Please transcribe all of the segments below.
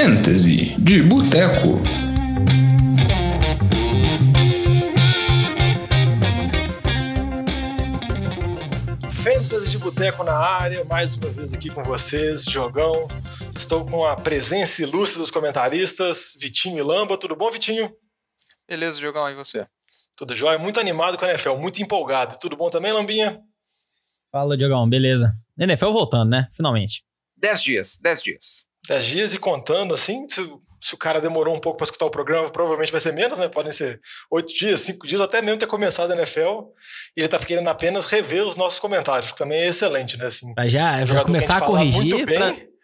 Fantasy de Boteco. Fantasy de Boteco na área, mais uma vez aqui com vocês, Jogão. Estou com a presença ilustre dos comentaristas, Vitinho e Lamba. Tudo bom, Vitinho? Beleza, Jogão, e você? Tudo jóia, muito animado com a NFL, muito empolgado. Tudo bom também, Lambinha? Fala, Diogão, beleza. NFL voltando, né? Finalmente. Dez dias, dez dias. Dez dias e contando, assim, se, se o cara demorou um pouco para escutar o programa, provavelmente vai ser menos, né? Podem ser oito dias, cinco dias, até mesmo ter começado a NFL. E ele tá querendo apenas rever os nossos comentários, que também é excelente, né? Assim, Pra já, já começar a corrigir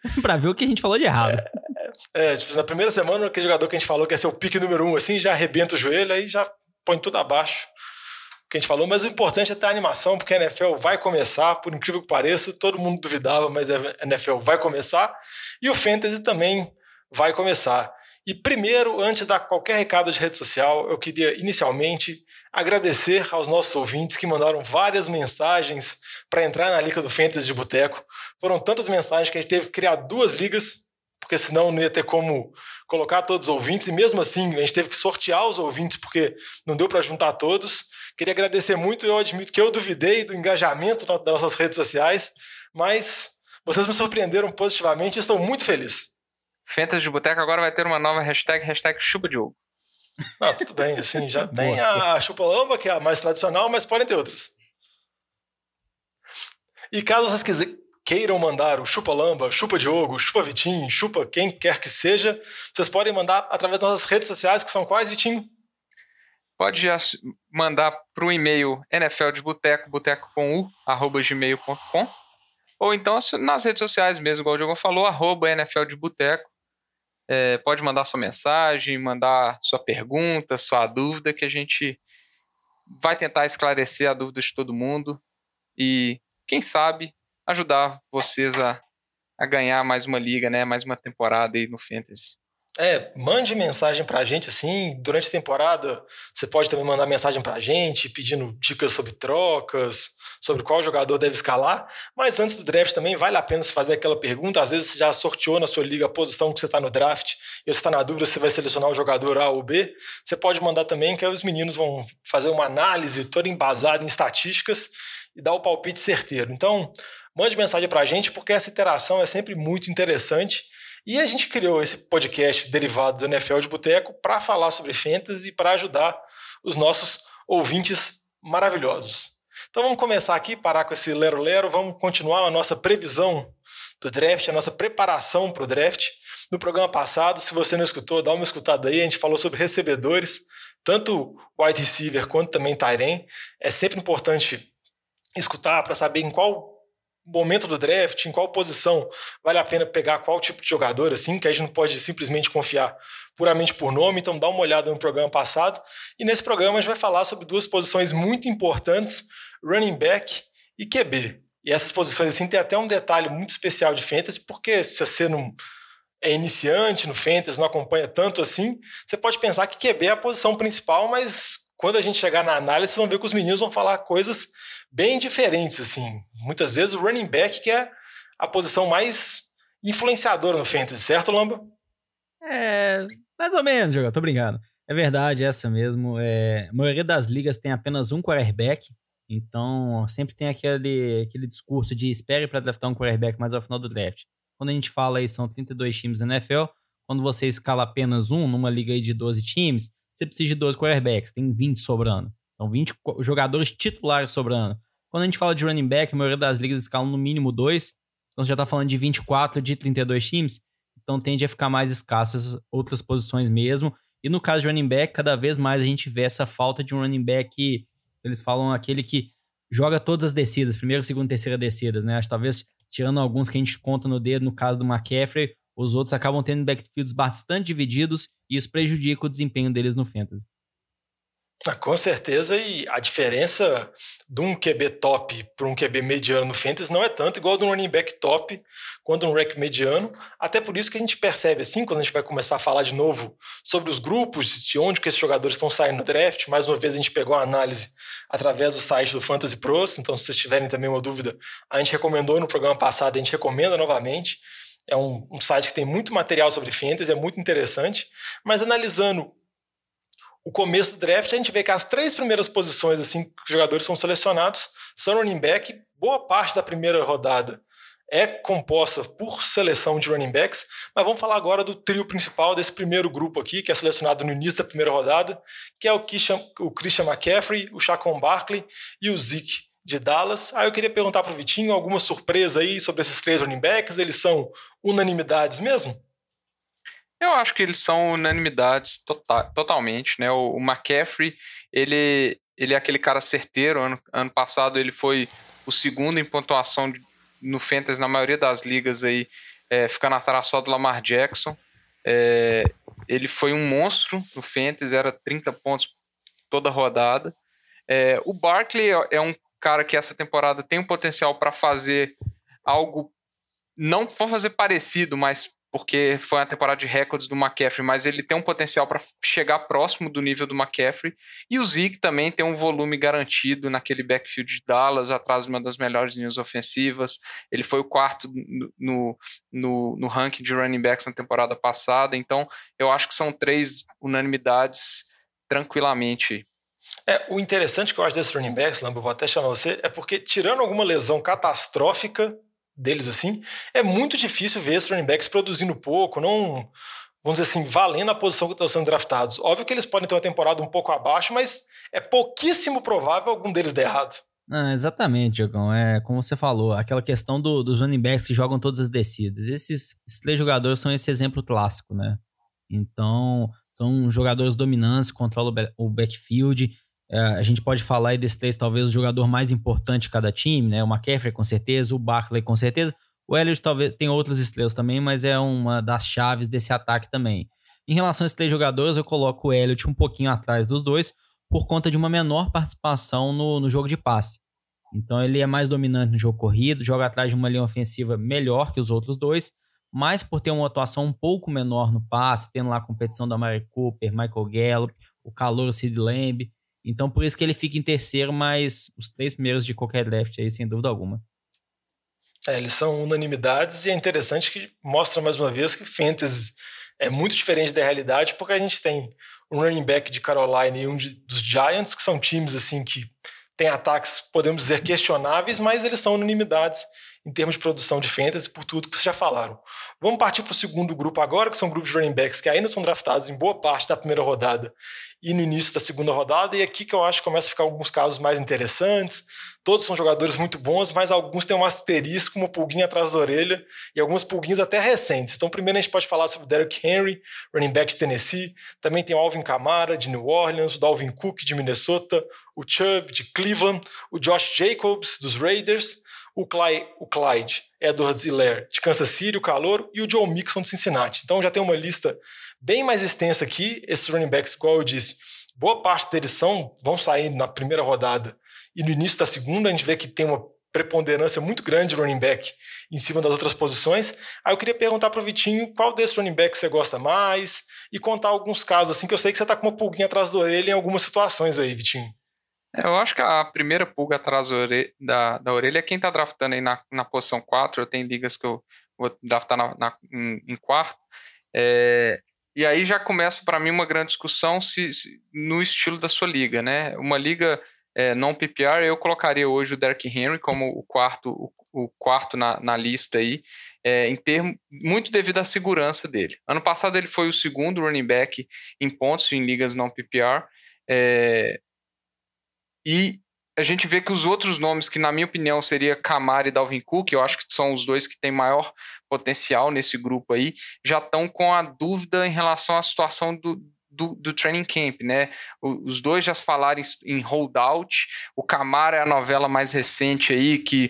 pra ver o que a gente falou de errado. É, tipo, na primeira semana, aquele jogador que a gente falou que ia ser o pique número um, assim, já arrebenta o joelho, aí já põe tudo abaixo. Que a gente falou, mas o importante é ter a animação, porque a NFL vai começar, por incrível que pareça, todo mundo duvidava, mas a NFL vai começar, e o Fantasy também vai começar. E primeiro, antes de dar qualquer recado de rede social, eu queria inicialmente agradecer aos nossos ouvintes que mandaram várias mensagens para entrar na Liga do Fantasy de Boteco. Foram tantas mensagens que a gente teve que criar duas ligas, porque senão não ia ter como colocar todos os ouvintes, e mesmo assim a gente teve que sortear os ouvintes, porque não deu para juntar todos. Queria agradecer muito, eu admito que eu duvidei do engajamento das nossas redes sociais, mas vocês me surpreenderam positivamente e estou muito feliz. Fantasy de Boteco agora vai ter uma nova hashtag, hashtag chupa de ovo. Não, tudo bem, assim, já tem a Chupalamba, que é a mais tradicional, mas podem ter outras. E caso vocês quiser- queiram mandar o Chupalamba, Chupa Diogo, Chupa Vitinho, Chupa quem quer que seja, vocês podem mandar através das nossas redes sociais, que são quais, Vitinho? Pode mandar para o e-mail NFL de Boteco, boteco com u, arroba gmail.com. Ou então as- nas redes sociais mesmo, igual o Diogo falou, arroba NFL de Boteco. É, pode mandar sua mensagem, mandar sua pergunta, sua dúvida, que a gente vai tentar esclarecer a dúvida de todo mundo e, quem sabe, ajudar vocês a, a ganhar mais uma liga, né? Mais uma temporada aí no Fantasy. É, mande mensagem pra gente, assim, durante a temporada, você pode também mandar mensagem pra gente, pedindo dicas sobre trocas, sobre qual jogador deve escalar, mas antes do draft também vale a pena você fazer aquela pergunta, às vezes você já sorteou na sua liga a posição que você está no draft, e você está na dúvida se vai selecionar o jogador A ou B, você pode mandar também, que aí os meninos vão fazer uma análise toda embasada em estatísticas e dar o palpite certeiro. Então, mande mensagem pra gente, porque essa interação é sempre muito interessante, e a gente criou esse podcast derivado do NFL de Boteco para falar sobre fantasy e para ajudar os nossos ouvintes maravilhosos. Então vamos começar aqui, parar com esse lero-lero, vamos continuar a nossa previsão do draft, a nossa preparação para o draft. No programa passado, se você não escutou, dá uma escutada aí, a gente falou sobre recebedores, tanto wide receiver quanto também Tyren. É sempre importante escutar para saber em qual momento do draft, em qual posição vale a pena pegar qual tipo de jogador, assim, que a gente não pode simplesmente confiar puramente por nome, então dá uma olhada no programa passado. E nesse programa a gente vai falar sobre duas posições muito importantes, running back e QB. E essas posições, assim, tem até um detalhe muito especial de fantasy, porque se você não é iniciante no fantasy, não acompanha tanto assim, você pode pensar que QB é a posição principal, mas quando a gente chegar na análise, vocês vão ver que os meninos vão falar coisas bem diferentes, assim. Muitas vezes o running back que é a posição mais influenciadora no fantasy, certo, Lamba? É, mais ou menos, jogador, tô brincando. É verdade, essa mesmo. É, a maioria das ligas tem apenas um quarterback, então sempre tem aquele, aquele discurso de espere para draftar um quarterback mais ao final do draft. Quando a gente fala aí, são 32 times na NFL, quando você escala apenas um numa liga aí de 12 times, você precisa de 12 quarterbacks, tem 20 sobrando. Então, 20 co- jogadores titulares sobrando. Quando a gente fala de running back, a maioria das ligas escalam no mínimo dois. Então, você já tá falando de 24 de 32 times. Então, tende a ficar mais escassas outras posições mesmo. E no caso de running back, cada vez mais a gente vê essa falta de um running back que eles falam aquele que joga todas as descidas, primeira, segunda, terceira descidas, né? Acho que talvez tirando alguns que a gente conta no dedo, no caso do McCaffrey, os outros acabam tendo backfields bastante divididos e isso prejudica o desempenho deles no fantasy. Ah, com certeza, e a diferença de um QB top para um QB mediano no Fantasy não é tanto igual de um running back top quanto um rec mediano. Até por isso que a gente percebe assim, quando a gente vai começar a falar de novo sobre os grupos, de onde que esses jogadores estão saindo no draft. Mais uma vez a gente pegou a análise através do site do Fantasy Pros, então se vocês tiverem também uma dúvida, a gente recomendou no programa passado, a gente recomenda novamente. é um, um site que tem muito material sobre fantasy, é muito interessante, mas analisando o começo do draft, a gente vê que as três primeiras posições assim que os jogadores são selecionados são running back, boa parte da primeira rodada é composta por seleção de running backs, mas vamos falar agora do trio principal desse primeiro grupo aqui, que é selecionado no início da primeira rodada, que é o Christian, o Christian McCaffrey, o Chacon Barkley e o Zeke de Dallas. Aí eu queria perguntar para o Vitinho alguma surpresa aí sobre esses três running backs, eles são unanimidades mesmo? Eu acho que eles são unanimidades tota totalmente, né? O, o, McCaffrey, ele, ele é aquele cara certeiro. Ano, ano passado ele foi o segundo em pontuação no Fantasy na maioria das ligas aí, é, ficando atrás só do Lamar Jackson. É, ele foi um monstro no Fantasy, era 30 pontos toda rodada. É, o Barkley é, é um cara que essa temporada tem um potencial para fazer algo, não vou fazer parecido, mas porque foi uma temporada de recordes do McCaffrey, mas ele tem um potencial para chegar próximo do nível do McCaffrey. E o Zeke também tem um volume garantido naquele backfield de Dallas, atrás de uma das melhores linhas ofensivas. Ele foi o quarto no, no, no ranking de running backs na temporada passada. Então, eu acho que são três unanimidades tranquilamente. É, o interessante que eu acho desses running backs, Lambo, vou até chamar você, é porque tirando alguma lesão catastrófica, deles assim, é muito difícil ver esses running backs produzindo pouco, não, vamos dizer assim, valendo a posição que estão sendo draftados. Óbvio que eles podem ter uma temporada um pouco abaixo, mas é pouquíssimo provável algum deles der errado. Ah, exatamente, Diogão. É como você falou, aquela questão do, dos running backs que jogam todas as descidas. Esses, esses três jogadores são esse exemplo clássico, né? Então, são jogadores dominantes, controlam o backfield, a gente pode falar aí desse três, talvez o jogador mais importante de cada time, né? O McCaffrey com certeza, o Barkley com certeza. O Elliott talvez tem outras estrelas também, mas é uma das chaves desse ataque também. Em relação a esses três jogadores, eu coloco o Elliott um pouquinho atrás dos dois, por conta de uma menor participação no, no jogo de passe. Então ele é mais dominante no jogo corrido, joga atrás de uma linha ofensiva melhor que os outros dois, mas por ter uma atuação um pouco menor no passe, tendo lá a competição da Mary Cooper, Michael Gallup, o calor Sid Lamb, então por isso que ele fica em terceiro, mas os três primeiros de qualquer draft aí, sem dúvida alguma. É, eles são unanimidades e é interessante que mostra mais uma vez que fantasy é muito diferente da realidade, porque a gente tem um running back de Carolina e um de, dos Giants, que são times assim que têm ataques, podemos dizer, questionáveis, mas eles são unanimidades em termos de produção de fantasy, por tudo que vocês já falaram. Vamos partir para o segundo grupo agora, que são grupos de running backs que ainda são draftados em boa parte da primeira rodada e no início da segunda rodada, e aqui que eu acho que começa a ficar alguns casos mais interessantes. Todos são jogadores muito bons, mas alguns têm um asterisco, uma pulguinha atrás da orelha, e algumas pulguinhas até recentes. Então, primeiro a gente pode falar sobre o Derrick Henry, running back de Tennessee, também tem o Alvin Kamara, de New Orleans, o Dalvin Cook, de Minnesota, o Chubb, de Cleveland, o Josh Jacobs, dos Raiders, o, Clyde, o Clyde Edwards-Helaire, de Kansas City, o Calor, e o Joe Mixon, de Cincinnati. Então, já tem uma lista bem mais extensa aqui. Esses running backs, igual eu disse, boa parte deles são, vão sair na primeira rodada e no início da segunda. A gente vê que tem uma preponderância muito grande de running back em cima das outras posições. Aí eu queria perguntar para o Vitinho qual desses running backs você gosta mais e contar alguns casos, assim, que eu sei que você está com uma pulguinha atrás da orelha em algumas situações aí, Vitinho. É, eu acho que a primeira pulga atrás da orelha, da, da orelha é quem está draftando aí na, na posição 4. Eu tenho ligas que eu vou draftar na, na em, em quarto. É, e aí já começa para mim uma grande discussão se, se, no estilo da sua liga, né? Uma liga é, não PPR, eu colocaria hoje o Derrick Henry como o quarto, o, o quarto na, na, lista aí, é, em termo, muito devido à segurança dele. Ano passado ele foi o segundo running back em pontos em ligas não PPR. É, e a gente vê que os outros nomes, que na minha opinião seria Camara e Dalvin Cook, eu acho que são os dois que têm maior potencial nesse grupo aí, já estão com a dúvida em relação à situação do, do, do, training camp, né? Os dois já falaram em holdout. O Camara é a novela mais recente aí, que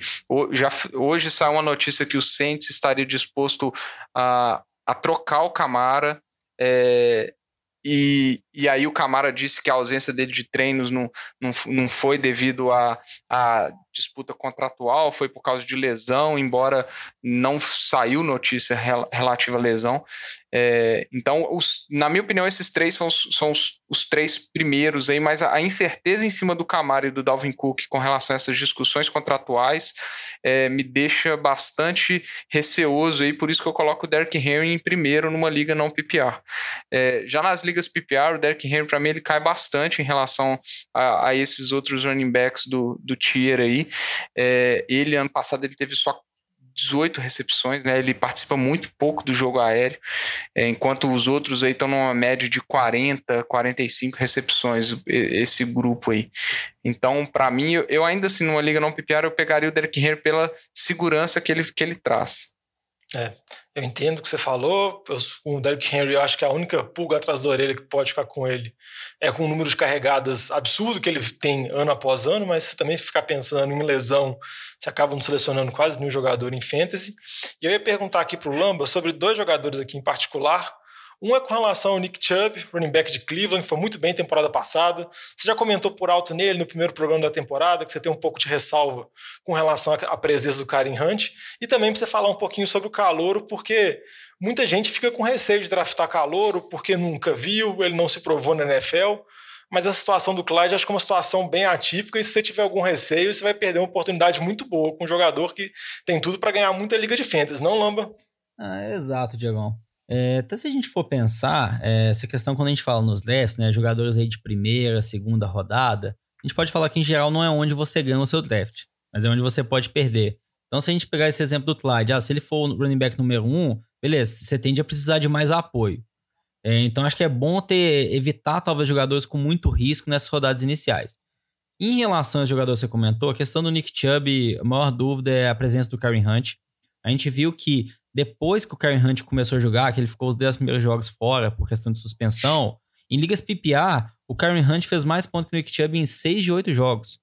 já, hoje saiu uma notícia que o Saints estaria disposto a, a trocar o Camara. É, e, e aí o Camara disse que a ausência dele de treinos não, não, não foi devido a, a disputa contratual, foi por causa de lesão, embora não saiu notícia rel relativa à lesão. É, então, os, na minha opinião, esses três são, os, são os, os, três primeiros aí, mas a, a, incerteza em cima do Camaro e do Dalvin Cook com relação a essas discussões contratuais é, me deixa bastante receoso aí, por isso que eu coloco o Derrick Henry em primeiro numa liga não PPR. É, já nas ligas PPR, o Derrick Henry, para mim, ele cai bastante em relação a, a, esses outros running backs do, do tier aí. É, ele, ano passado, ele teve só 18 recepções, né? Ele participa muito pouco do jogo aéreo, é, enquanto os outros aí estão numa média de 40, 45 recepções, esse grupo aí. Então, para mim, eu ainda assim, numa liga não PPR, eu pegaria o Derek Henry pela segurança que ele, que ele traz. É, eu entendo o que você falou. Eu, o Derrick Henry, eu acho que a única pulga atrás da orelha que pode ficar com ele é com o número de carregadas absurdo que ele tem ano após ano, mas se também ficar pensando em lesão, você acaba não selecionando quase nenhum jogador em fantasy. E eu ia perguntar aqui para o Lamba sobre dois jogadores aqui em particular um é com relação ao Nick Chubb, running back de Cleveland, que foi muito bem temporada passada. Você já comentou por alto nele no primeiro programa da temporada, que você tem um pouco de ressalva com relação à presença do Karen Hunt. E também para você falar um pouquinho sobre o calouro, porque muita gente fica com receio de draftar calouro, porque nunca viu, ele não se provou na NFL. Mas a situação do Clyde acho que é uma situação bem atípica, e se você tiver algum receio, você vai perder uma oportunidade muito boa com um jogador que tem tudo para ganhar muita liga de fantasy, não, Lamba? Ah, exato, Diegão. É, até se a gente for pensar, é, essa questão quando a gente fala nos drafts, né, jogadores aí de primeira, segunda rodada, a gente pode falar que em geral não é onde você ganha o seu draft, mas é onde você pode perder. Então se a gente pegar esse exemplo do Clyde, ah, se ele for o running back número um, beleza, você tende a precisar de mais apoio. É, então acho que é bom ter, evitar talvez jogadores com muito risco nessas rodadas iniciais. Em relação aos jogadores que você comentou, a questão do Nick Chubb, a maior dúvida é a presença do Karen Hunt. A gente viu que depois que o Karen Hunt começou a jogar, que ele ficou os 10 primeiros jogos fora por questão de suspensão, em ligas PPA, o Karen Hunt fez mais pontos que o Nick Chubb em 6 de 8 jogos.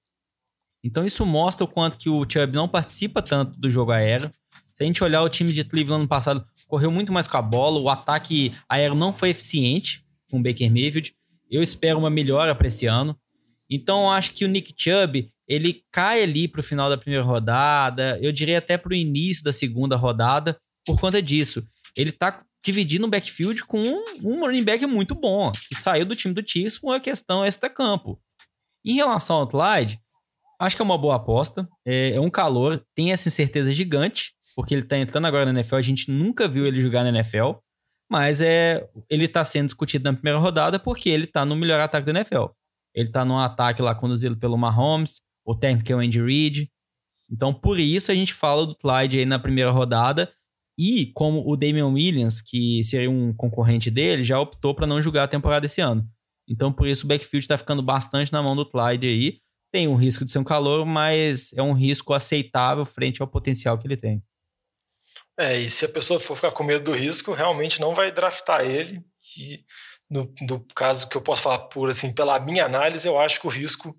Então isso mostra o quanto que o Chubb não participa tanto do jogo aéreo. Se a gente olhar o time de Cleveland ano passado, correu muito mais com a bola, o ataque aéreo não foi eficiente com o Baker Mayfield. Eu espero uma melhora para esse ano. Então eu acho que o Nick Chubb, ele cai ali para o final da primeira rodada, eu diria até para o início da segunda rodada, por conta disso. Ele tá dividindo o backfield com um, um running back muito bom, que saiu do time do Chiefs por uma questão extra-campo. Em relação ao Clyde, acho que é uma boa aposta. É, é, um calor, tem essa incerteza gigante, porque ele tá entrando agora na NFL, a gente nunca viu ele jogar na NFL, mas é, ele tá sendo discutido na primeira rodada porque ele tá no melhor ataque da NFL. Ele tá num ataque lá conduzido pelo Mahomes, o técnico é o Andy Reid. Então, por isso a gente fala do Clyde aí na primeira rodada, e como o Damian Williams, que seria um concorrente dele, já optou para não jogar a temporada esse ano. Então, por isso, o backfield está ficando bastante na mão do Clyde aí. Tem um risco de ser um calor, mas é um risco aceitável frente ao potencial que ele tem. É, e se a pessoa for ficar com medo do risco, realmente não vai draftar ele. E no, no caso que eu posso falar por assim, pela minha análise, eu acho que o risco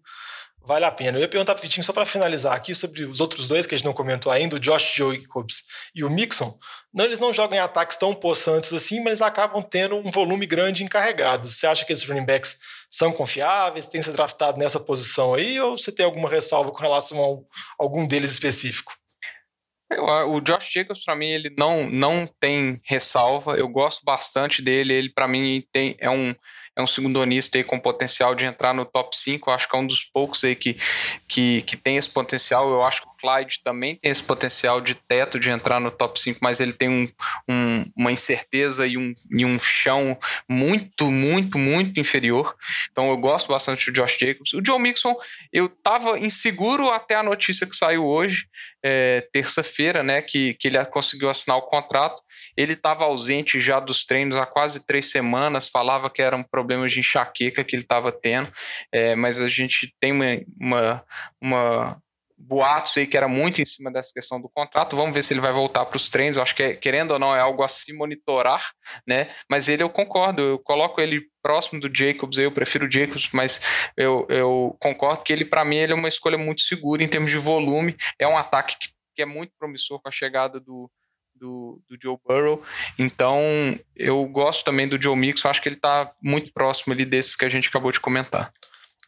vale a pena. Eu ia perguntar para o Vitinho, só para finalizar aqui, sobre os outros dois que a gente não comentou ainda, o Josh Jacobs e o Mixon. Não, eles não jogam em ataques tão possantes assim, mas acabam tendo um volume grande encarregado. Você acha que esses running backs são confiáveis, têm se draftado nessa posição aí, ou você tem alguma ressalva com relação a algum deles específico? o Josh Jacobs, para mim, ele não, não tem ressalva. Eu gosto bastante dele. Ele, para mim, tem, é um é um segundonista aí com potencial de entrar no top 5. Eu acho que é um dos poucos aí que, que, que tem esse potencial. Eu acho que o Clyde também tem esse potencial de teto de entrar no top 5, mas ele tem um, um, uma incerteza e um, e um chão muito, muito, muito inferior. Então eu gosto bastante do Josh Jacobs. O Joe Mixon, eu tava inseguro até a notícia que saiu hoje, é, terça-feira, né, que, que ele conseguiu assinar o contrato. Ele estava ausente já dos treinos há quase três semanas, falava que eram problemas de enxaqueca que ele estava tendo, é, mas a gente tem uma, uma, uma boatos aí que era muito em cima dessa questão do contrato. Vamos ver se ele vai voltar para os treinos. Eu acho que, é, querendo ou não, é algo a se monitorar, né? Mas ele eu concordo, eu coloco ele próximo do Jacobs, eu prefiro o Jacobs, mas eu, eu concordo que ele, para mim, ele é uma escolha muito segura em termos de volume. É um ataque que, que é muito promissor com a chegada do, do, do, Joe Burrow. Então, eu gosto também do Joe Mixon, acho que ele está muito próximo ali desses que a gente acabou de comentar.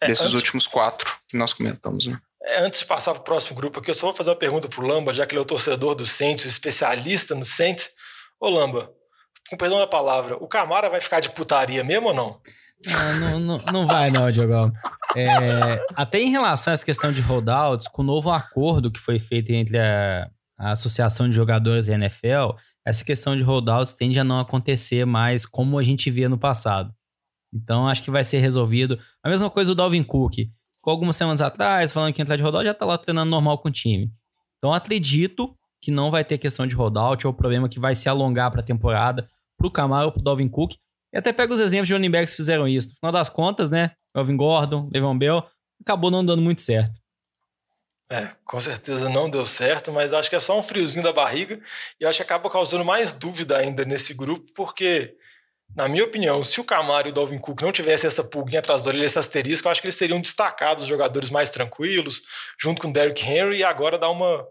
É, desses antes... últimos quatro que nós comentamos, né? É, antes de passar para o próximo grupo aqui, eu só vou fazer uma pergunta para o Lamba, já que ele é o torcedor do Saints, especialista no Saints. Ô Lamba, com perdão da palavra, o Camara vai ficar de putaria mesmo ou não? Não, não, não vai não, Diogão. É, até em relação a essa questão de holdouts, com o novo acordo que foi feito entre a, a Associação de Jogadores e NFL, essa questão de holdouts tende a não acontecer mais como a gente via no passado. Então acho que vai ser resolvido. A mesma coisa do Dalvin Cook. Com algumas semanas atrás, falando que entrar de holdout, já tá lá treinando normal com o time. Então acredito que não vai ter questão de holdout, ou problema que vai se alongar para a temporada pro Camaro, pro Dalvin Cook. E até pega os exemplos de running backs que fizeram isso. No final das contas, né? Alvin Gordon, Le'Veon Bell, acabou não dando muito certo. É, com certeza não deu certo, mas acho que é só um friozinho da barriga e acho que acaba causando mais dúvida ainda nesse grupo, porque, na minha opinião, se o Camaro e o Dalvin Cook não tivessem essa pulguinha atrás da orelha, esse asterisco, eu acho que eles seriam destacados jogadores mais tranquilos, junto com o Derrick Henry, e agora dá uma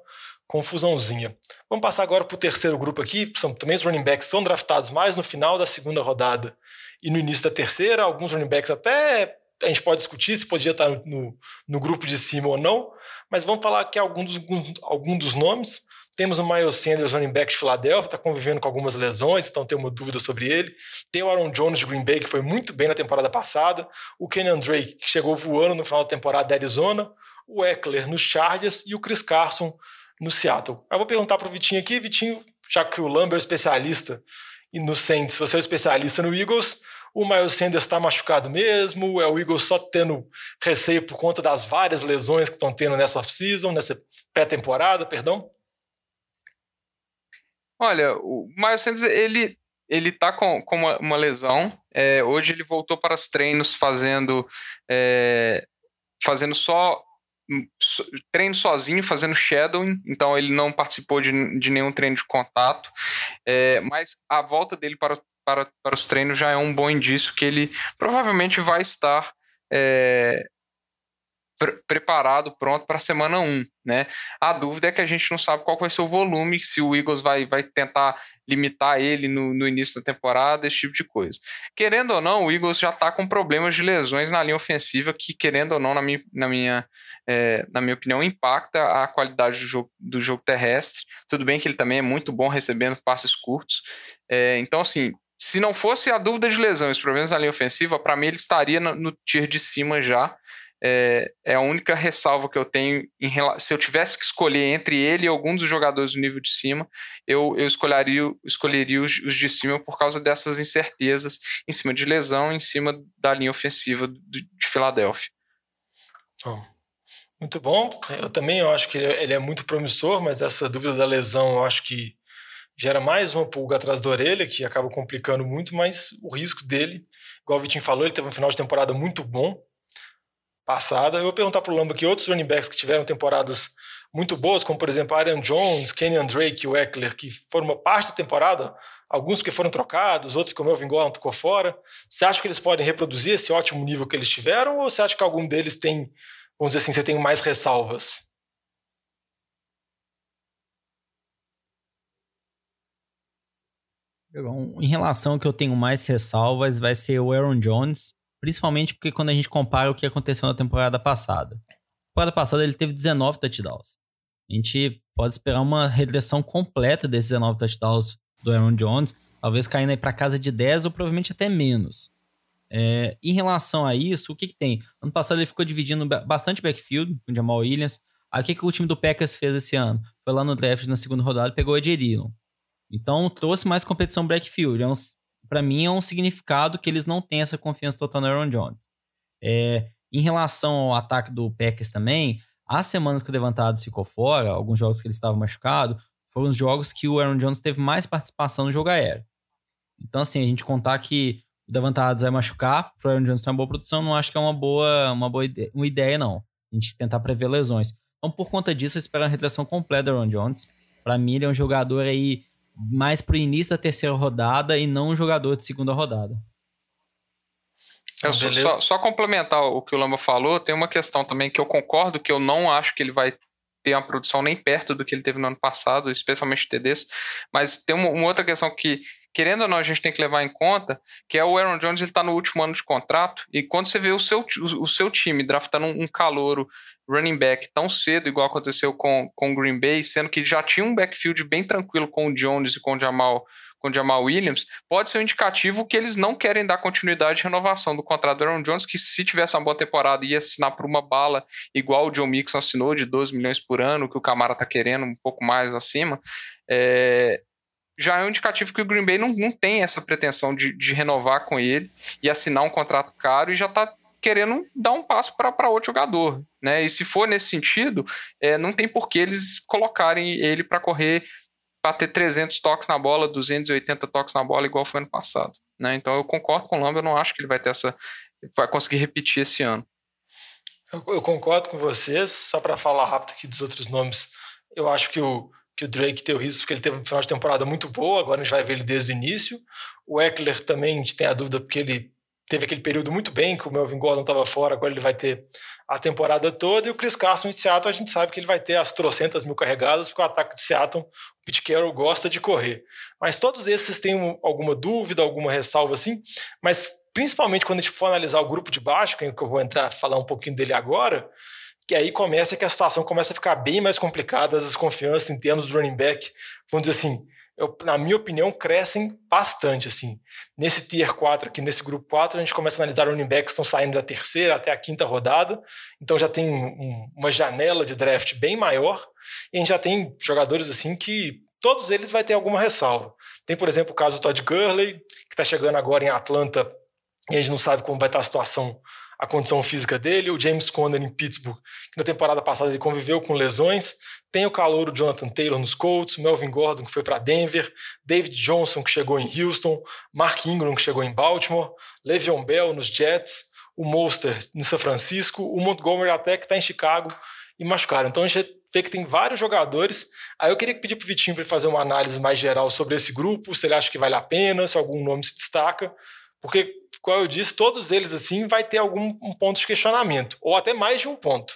confusãozinha. Vamos passar agora para o terceiro grupo aqui. São, também os running backs são draftados mais no final da segunda rodada e no início da terceira. Alguns running backs até a gente pode discutir se podia estar no, no grupo de cima ou não, mas vamos falar aqui alguns dos, alguns dos nomes. Temos o Miles Sanders, running back de Filadélfia, está convivendo com algumas lesões, então tem uma dúvida sobre ele. Tem o Aaron Jones de Green Bay, que foi muito bem na temporada passada. O Kenyan Drake, que chegou voando no final da temporada da Arizona. O Eckler nos Chargers e o Chris Carson no Seattle. Eu vou perguntar para o Vitinho aqui, Vitinho, já que o Lambert é o especialista no Saints, você é o especialista no Eagles, o Miles Sanders está machucado mesmo? É o Eagles só tendo receio por conta das várias lesões que estão tendo nessa off-season, nessa pré-temporada, perdão? Olha, o Miles Sanders, ele, ele tá com, com uma, uma lesão. É, hoje ele voltou para os treinos fazendo, é, fazendo só treino sozinho, fazendo shadowing, então ele não participou de, de nenhum treino de contato, é, mas a volta dele para, para, para os treinos já é um bom indício que ele provavelmente vai estar é, pre preparado, pronto para a semana 1, né? A dúvida é que a gente não sabe qual vai ser o volume, se o Eagles vai, vai tentar limitar ele no, no início da temporada, esse tipo de coisa. Querendo ou não, o Eagles já está com problemas de lesões na linha ofensiva que, querendo ou não, na minha, na minha, é, na minha opinião, impacta a qualidade do jogo, do jogo terrestre. Tudo bem que ele também é muito bom recebendo passes curtos. É, então, assim, se não fosse a dúvida de lesão, os problemas na linha ofensiva, para mim ele estaria no, no tier de cima já é, é a única ressalva que eu tenho. Em, se eu tivesse que escolher entre ele e algum dos jogadores do nível de cima, eu, eu escolheria, escolheria os, os de cima por causa dessas incertezas em cima de lesão, em cima da linha ofensiva de, de Filadélfia. Muito bom. Eu também eu acho que é, ele é muito promissor, mas essa dúvida da lesão eu acho que gera mais uma pulga atrás da orelha, que acaba complicando muito, mas o risco dele, igual o Vitinho falou, ele teve um final de temporada muito bom, passada. Eu vou perguntar para o Lamba que outros running backs que tiveram temporadas muito boas, como por exemplo Aaron Jones, Kenyon Drake e o Eckler, que foram uma parte da temporada, alguns porque foram trocados, outros porque o Melvin Gordon ficou fora. Você acha que eles podem reproduzir esse ótimo nível que eles tiveram ou você acha que algum deles tem, vamos dizer assim, você tem mais ressalvas? Em relação ao que eu tenho mais ressalvas, vai ser o Aaron Jones, Principalmente porque quando a gente compara o que aconteceu na temporada passada. Na temporada passada ele teve 19 touchdowns. A gente pode esperar uma regressão completa desses 19 touchdowns do Aaron Jones, talvez caindo aí para casa de 10 ou provavelmente até menos. É, em relação a isso, o que, que tem? Ano passado ele ficou dividindo bastante backfield com o Jamal Williams. Aí o que, que o time do Packers fez esse ano? Foi lá no draft na segunda rodada e pegou o Ed Dillon. Então trouxe mais competição backfield. É um para mim é um significado que eles não têm essa confiança total no Aaron Jones. É, em relação ao ataque do Packers também, as semanas que o Devantados ficou fora, alguns jogos que ele estava machucado, foram os jogos que o Aaron Jones teve mais participação no jogo aéreo. Então, assim, a gente contar que o Devantados vai machucar, para o Aaron Jones ter uma boa produção, não acho que é uma boa, uma boa ideia, uma ideia, não. A gente tentar prever lesões. Então, por conta disso, eu espero uma retração completa do Aaron Jones. Para mim, ele é um jogador aí mais pro início da terceira rodada e não um jogador de segunda rodada. Eu só, só, só, complementar o que o Lamba falou, tem uma questão também que eu concordo que eu não acho que ele vai ter uma produção nem perto do que ele teve no ano passado, especialmente TDs, mas tem uma, uma outra questão que, querendo ou não, a gente tem que levar em conta que é o Aaron Jones está no último ano de contrato e quando você vê o seu, o, seu time draftando um, calouro running back tão cedo, igual aconteceu com, o Green Bay, sendo que já tinha um backfield bem tranquilo com o Jones e com o Jamal com o Jamal Williams, pode ser um indicativo que eles não querem dar continuidade de renovação do contrato do Aaron Jones, que se tivesse uma boa temporada ia assinar por uma bala, igual o John Mixon assinou, de 12 milhões por ano, que o Camara está querendo, um pouco mais acima. É, já é um indicativo que o Green Bay não, não tem essa pretensão de, de renovar com ele e assinar um contrato caro e já está querendo dar um passo para outro jogador. Né? E se for nesse sentido, é, não tem por que eles colocarem ele para correr para ter 300 toques na bola, 280 toques na bola, igual foi ano passado. Né? Então eu concordo com o Lamba, eu não acho que ele vai ter essa. vai conseguir repetir esse ano. Eu, eu concordo com vocês, só para falar rápido aqui dos outros nomes, eu acho que o, que o Drake tem o risco porque ele teve um final de temporada muito boa, agora a gente vai ver ele desde o início. O Eckler também a gente tem a dúvida porque ele teve aquele período muito bem, que o Melvin Gordon estava fora, agora ele vai ter a temporada toda, e o Chris Carson de Seattle, a gente sabe que ele vai ter as trocentas mil carregadas, porque o ataque de Seattle, o Pete Carroll gosta de correr. Mas todos esses têm alguma dúvida, alguma ressalva assim, mas principalmente quando a gente for analisar o grupo de baixo, que eu vou entrar falar um pouquinho dele agora, que aí começa que a situação começa a ficar bem mais complicada, as desconfianças em termos do running back, vamos dizer assim, eu, na minha opinião, crescem bastante. assim. Nesse tier 4 aqui, nesse grupo 4, a gente começa a analisar running backs que estão saindo da terceira até a quinta rodada. Então já tem um, uma janela de draft bem maior. E a gente já tem jogadores assim que todos eles vai ter alguma ressalva. Tem, por exemplo, o caso do Todd Gurley, que está chegando agora em Atlanta e a gente não sabe como vai estar a situação a condição física dele, o James Conner em Pittsburgh, que na temporada passada ele conviveu com lesões, tem o calor Jonathan Taylor nos Colts, Melvin Gordon que foi para Denver, David Johnson que chegou em Houston, Mark Ingram que chegou em Baltimore, Le'Veon Bell nos Jets, o Monster em São Francisco, o Montgomery até que está em Chicago e machucaram. Então a gente vê que tem vários jogadores. Aí eu queria pedir para o Vitinho para fazer uma análise mais geral sobre esse grupo, se ele acha que vale a pena, se algum nome se destaca, porque, como eu disse, todos eles assim vai ter algum um ponto de questionamento, ou até mais de um ponto.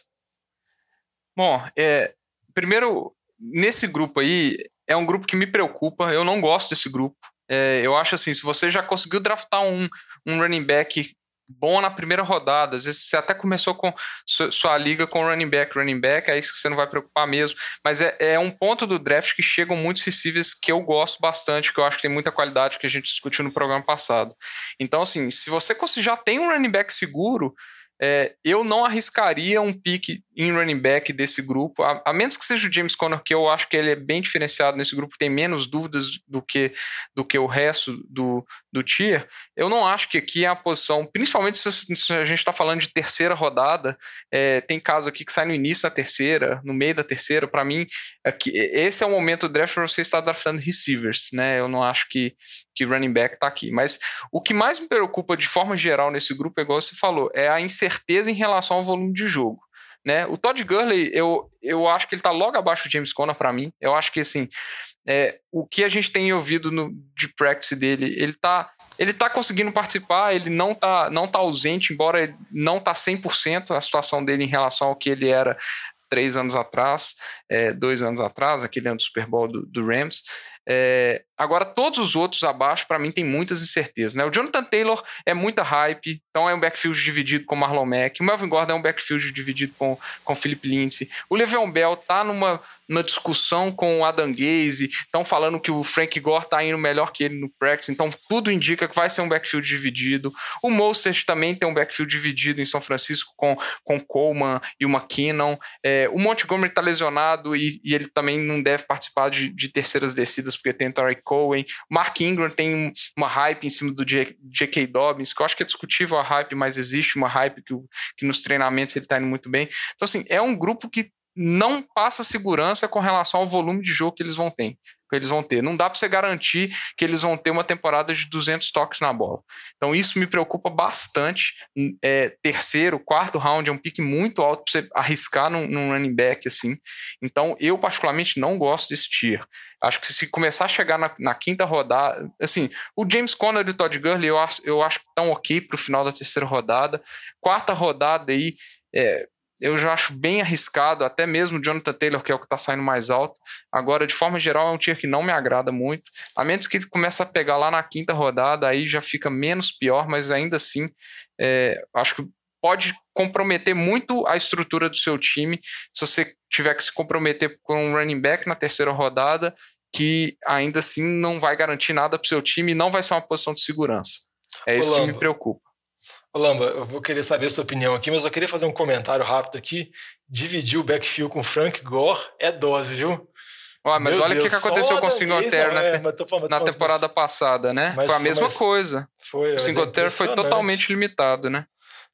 Bom, é, primeiro, nesse grupo aí, é um grupo que me preocupa, eu não gosto desse grupo. É, eu acho assim, se você já conseguiu draftar um, um running back bom na primeira rodada. Às vezes você até começou com sua, liga com running back, running back, aí você não vai preocupar mesmo. Mas é, é um ponto do draft que chegam muitos receivers que eu gosto bastante, que eu acho que tem muita qualidade que a gente discutiu no programa passado. Então, assim, se você já tem um running back seguro, é, eu não arriscaria um pique em running back desse grupo, a, a, menos que seja o James Conner, que eu acho que ele é bem diferenciado nesse grupo, tem menos dúvidas do que, do que o resto do, do tier. Eu não acho que aqui é a posição, principalmente se, se a gente está falando de terceira rodada, é, tem caso aqui que sai no início da terceira, no meio da terceira. Para mim, aqui, esse é o momento do draft para você estar draftando receivers, né? Eu não acho que, que running back está aqui. Mas o que mais me preocupa de forma geral nesse grupo, é igual você falou, é a incerteza em relação ao volume de jogo. Né? O Todd Gurley, eu, eu acho que ele está logo abaixo do James Conner para mim. Eu acho que assim, é, o que a gente tem ouvido no, de practice dele, ele está ele tá conseguindo participar, ele não tá, não tá ausente, embora não tá 100% a situação dele em relação ao que ele era três anos atrás, é, dois anos atrás, aquele ano do Super Bowl do, do Rams. É, agora, todos os outros abaixo, para mim, tem muitas incertezas. Né? O Jonathan Taylor é muita hype, então é um backfield dividido com o Marlon Mack. O Melvin Gordon é um backfield dividido com o Philip Lindsay. O Le'Veon Bell tá numa na discussão com o Adam Gaze, estão falando que o Frank Gore está indo melhor que ele no practice, então tudo indica que vai ser um backfield dividido. O Mostert também tem um backfield dividido em São Francisco com, com Coleman e o McKinnon. É, o Montgomery está lesionado e, e, ele também não deve participar de, de terceiras descidas porque tem o Tariq Cohen. Mark Ingram tem uma hype em cima do J.K. Dobbins, que eu acho que é discutível a hype, mas existe uma hype que, que nos treinamentos ele está indo muito bem. Então, assim, é um grupo que não passa segurança com relação ao volume de jogo que eles vão ter. Que eles vão ter. Não dá para você garantir que eles vão ter uma temporada de 200 toques na bola. Então isso me preocupa bastante. É, terceiro, quarto round é um pique muito alto para você arriscar num, num, running back assim. Então eu particularmente não gosto desse tier. Acho que se começar a chegar na, na quinta rodada, assim, o James Conner e o Todd Gurley eu acho, eu acho que estão ok para o final da terceira rodada. Quarta rodada aí, é, eu já acho bem arriscado, até mesmo o Jonathan Taylor, que é o que está saindo mais alto. Agora, de forma geral, é um tier que não me agrada muito. A menos que comece a pegar lá na quinta rodada, aí já fica menos pior, mas ainda assim, é, acho que pode comprometer muito a estrutura do seu time se você tiver que se comprometer com um running back na terceira rodada, que ainda assim não vai garantir nada para o seu time e não vai ser uma posição de segurança. É isso que me preocupa. Lamba, eu vou querer saber a sua opinião aqui, mas eu queria fazer um comentário rápido aqui. Dividir o backfield com Frank Gore é dose, viu? Ué, mas Meu olha o que, que aconteceu com o Singletary na, é, falando, na temporada mas, passada, né? Mas, foi a mesma coisa. Foi, o Singletary é foi totalmente limitado, né?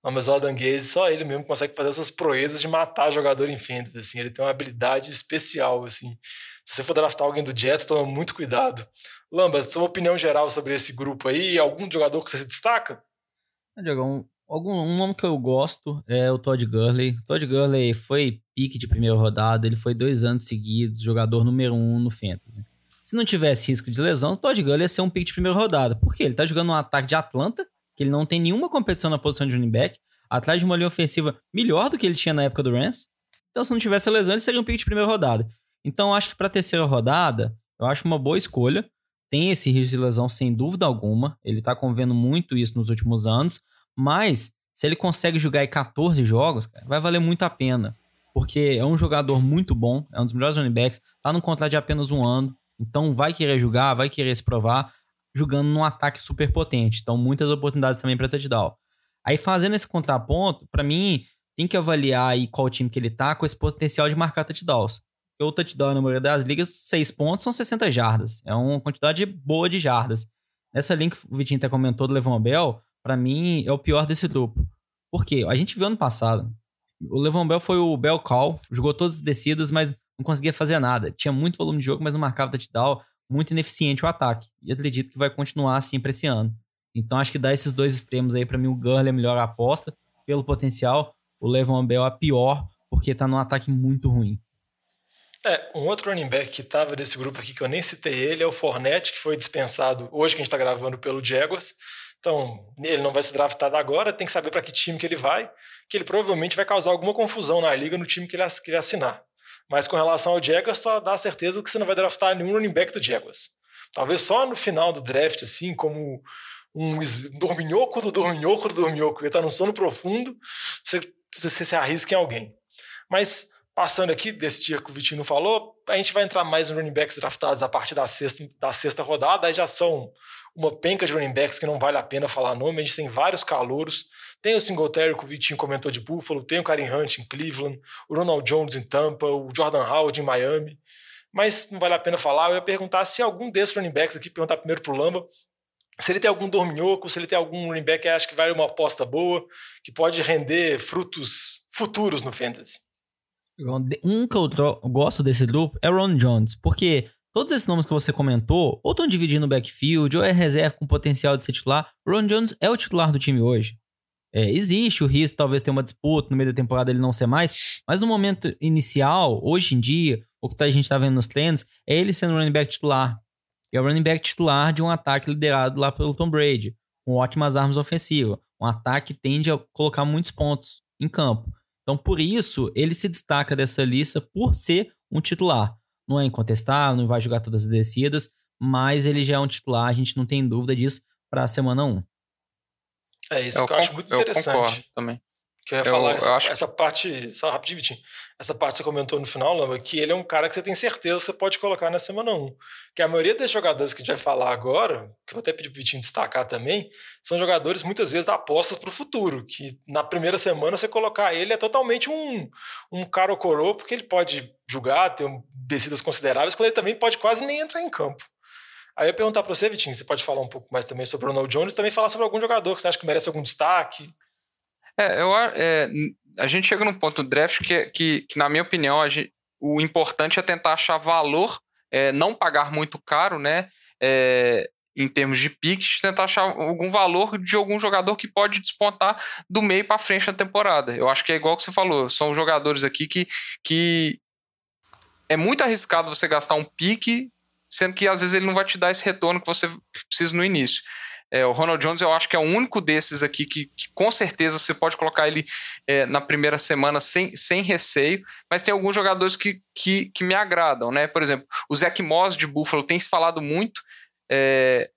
Não, mas o Adam Gaze, só ele mesmo consegue fazer essas proezas de matar jogador em fantasy, assim. Ele tem uma habilidade especial, assim. Se você for draftar alguém do Jets, toma muito cuidado. Lamba, sua opinião geral sobre esse grupo aí? Algum jogador que você se destaca? Diogão, algum, um nome que eu gosto é o Todd Gurley. O Todd Gurley foi pique de primeira rodada, ele foi dois anos seguidos jogador número um no Fantasy. Se não tivesse risco de lesão, o Todd Gurley ia ser um pique de primeira rodada. Por quê? Ele tá jogando um ataque de Atlanta, que ele não tem nenhuma competição na posição de running back, atrás de uma linha ofensiva melhor do que ele tinha na época do Rams. Então, se não tivesse a lesão, ele seria um pique de primeira rodada. Então, acho que para terceira rodada, eu acho uma boa escolha tem esse risco de lesão sem dúvida alguma. Ele tá convendo muito isso nos últimos anos. Mas, se ele consegue jogar em 14 jogos, cara, vai valer muito a pena. Porque é um jogador muito bom, é um dos melhores running backs, tá num contrato de apenas um ano. Então vai querer jogar, vai querer se provar, jogando num ataque super potente. Então, muitas oportunidades também para touchdown. Aí, fazendo esse contraponto, para mim, tem que avaliar aí qual time que ele tá com esse potencial de marcar touchdowns o touchdown na maioria das ligas, 6 pontos são 60 jardas. É uma quantidade boa de jardas. Essa linha que o Vitinho até comentou do Levon Bell, para mim, é o pior desse grupo. Por quê? A gente viu ano passado. O Levon Bell foi o Bell Call, jogou todas as descidas, mas não conseguia fazer nada. Tinha muito volume de jogo, mas não marcava touchdown. Muito ineficiente o ataque. E acredito que vai continuar assim para esse ano. Então acho que dá esses dois extremos aí, para mim o Gurley é a melhor aposta pelo potencial. O Levon Bell é pior, porque tá num ataque muito ruim. É, um outro running back que estava desse grupo aqui, que eu nem citei ele, é o Fornette, que foi dispensado hoje que a gente está gravando pelo Jaguars. Então, ele não vai ser draftado agora, tem que saber para que time que ele vai, que ele provavelmente vai causar alguma confusão na liga no time que ele, assinar. Mas com relação ao Jaguars, só dá a certeza que você não vai draftar nenhum running back do Jaguars. Talvez só no final do draft, assim, como um dorminhoco do dorminhoco do dorminhoco, ele está no sono profundo, você, você se arrisca em alguém. Mas Passando aqui desse dia que o Vitinho falou, a gente vai entrar mais nos running backs draftados a partir da sexta, da sexta rodada. Aí já são uma penca de running backs que não vale a pena falar nome. A gente tem vários calouros. Tem o Singletary, que o Vitinho comentou de Buffalo. Tem o Karen Hunt em Cleveland. O Ronald Jones em Tampa. O Jordan Howard em Miami. Mas não vale a pena falar. Eu ia perguntar se algum desses running backs aqui, perguntar primeiro para o Lamba, se ele tem algum dorminhoco, se ele tem algum running back que acha que vale uma aposta boa, que pode render frutos futuros no Fantasy. Um que eu gosto desse grupo é Ron Jones, porque todos esses nomes que você comentou, ou estão dividindo o backfield, ou é reserva com potencial de ser titular. Ron Jones é o titular do time hoje. É, existe o risco, talvez ter uma disputa no meio da temporada ele não ser mais, mas no momento inicial, hoje em dia, o que a gente está vendo nos treinos é ele sendo o running back titular. E é o running back titular de um ataque liderado lá pelo Tom Brady, com ótimas armas ofensivas. Um ataque tende a colocar muitos pontos em campo. Então, por isso, ele se destaca dessa lista por ser um titular. Não é incontestável, não vai jogar todas as descidas, mas ele já é um titular, a gente não tem dúvida disso para a semana 1. É isso eu que eu acho muito interessante. Eu concordo também. Que eu ia eu, falar essa, acho... essa parte, só rapidinho, Vitinho. Essa parte que você comentou no final, Lamba, que ele é um cara que você tem certeza que você pode colocar na semana 1. Que a maioria desses jogadores que a gente vai falar agora, que eu vou até pedir pro Vitinho destacar também, são jogadores muitas vezes apostas para o futuro. Que na primeira semana você colocar ele é totalmente um, um cara ou coroa, porque ele pode jogar, ter descidas consideráveis, quando ele também pode quase nem entrar em campo. Aí eu ia perguntar para você, Vitinho, você pode falar um pouco mais também sobre o Ronald Jones, também falar sobre algum jogador que você acha que merece algum destaque. É, eu, é, a gente chega num ponto do draft que, que, que na minha opinião, gente, o importante é tentar achar valor, é, não pagar muito caro, né? É, em termos de piques, tentar achar algum valor de algum jogador que pode despontar do meio para frente na temporada. Eu acho que é igual que você falou, são jogadores aqui que, que é muito arriscado você gastar um pique, sendo que às vezes ele não vai te dar esse retorno que você precisa no início. É, o Ronald Jones eu acho que é o único desses aqui que, que com certeza você pode colocar ele é, na primeira semana sem, sem receio, mas tem alguns jogadores que, que, que me agradam, né? Por exemplo, o Zach Moss de Buffalo tem se falado muito. É,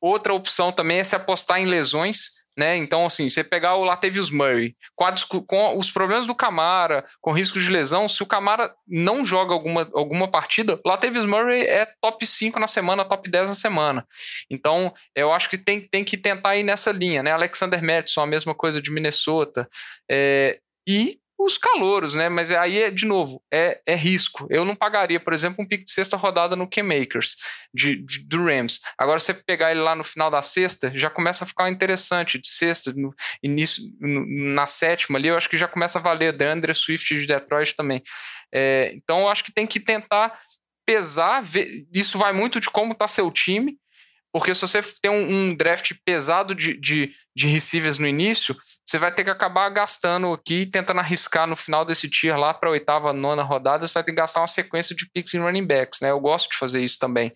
outra opção também é se apostar em lesões né? Então, assim, você pegar o Latavius Murray, com, a, com, os problemas do Camara, com risco de lesão, se o Camara não joga alguma, alguma partida, o Latavius Murray é top 5 na semana, top 10 na semana. Então, eu acho que tem, tem que tentar ir nessa linha, né? Alexander Madison, a mesma coisa de Minnesota. É, e os calouros, né? Mas aí, é, de novo, é, é risco. Eu não pagaria, por exemplo, um pique de sexta rodada no K-Makers de, de, do Rams. Agora, você pegar ele lá no final da sexta, já começa a ficar interessante. De sexta, no início, no, na sétima ali, eu acho que já começa a valer. DeAndre Swift de Detroit também. É, então, eu acho que tem que tentar pesar. Ver, isso vai muito de como está seu time. Porque se você tem um, um draft pesado de, de, de receivers no início, você vai ter que acabar gastando aqui, tentando arriscar no final desse tier lá para a oitava, nona rodada, você vai ter que gastar uma sequência de picks em running backs, né? Eu gosto de fazer isso também.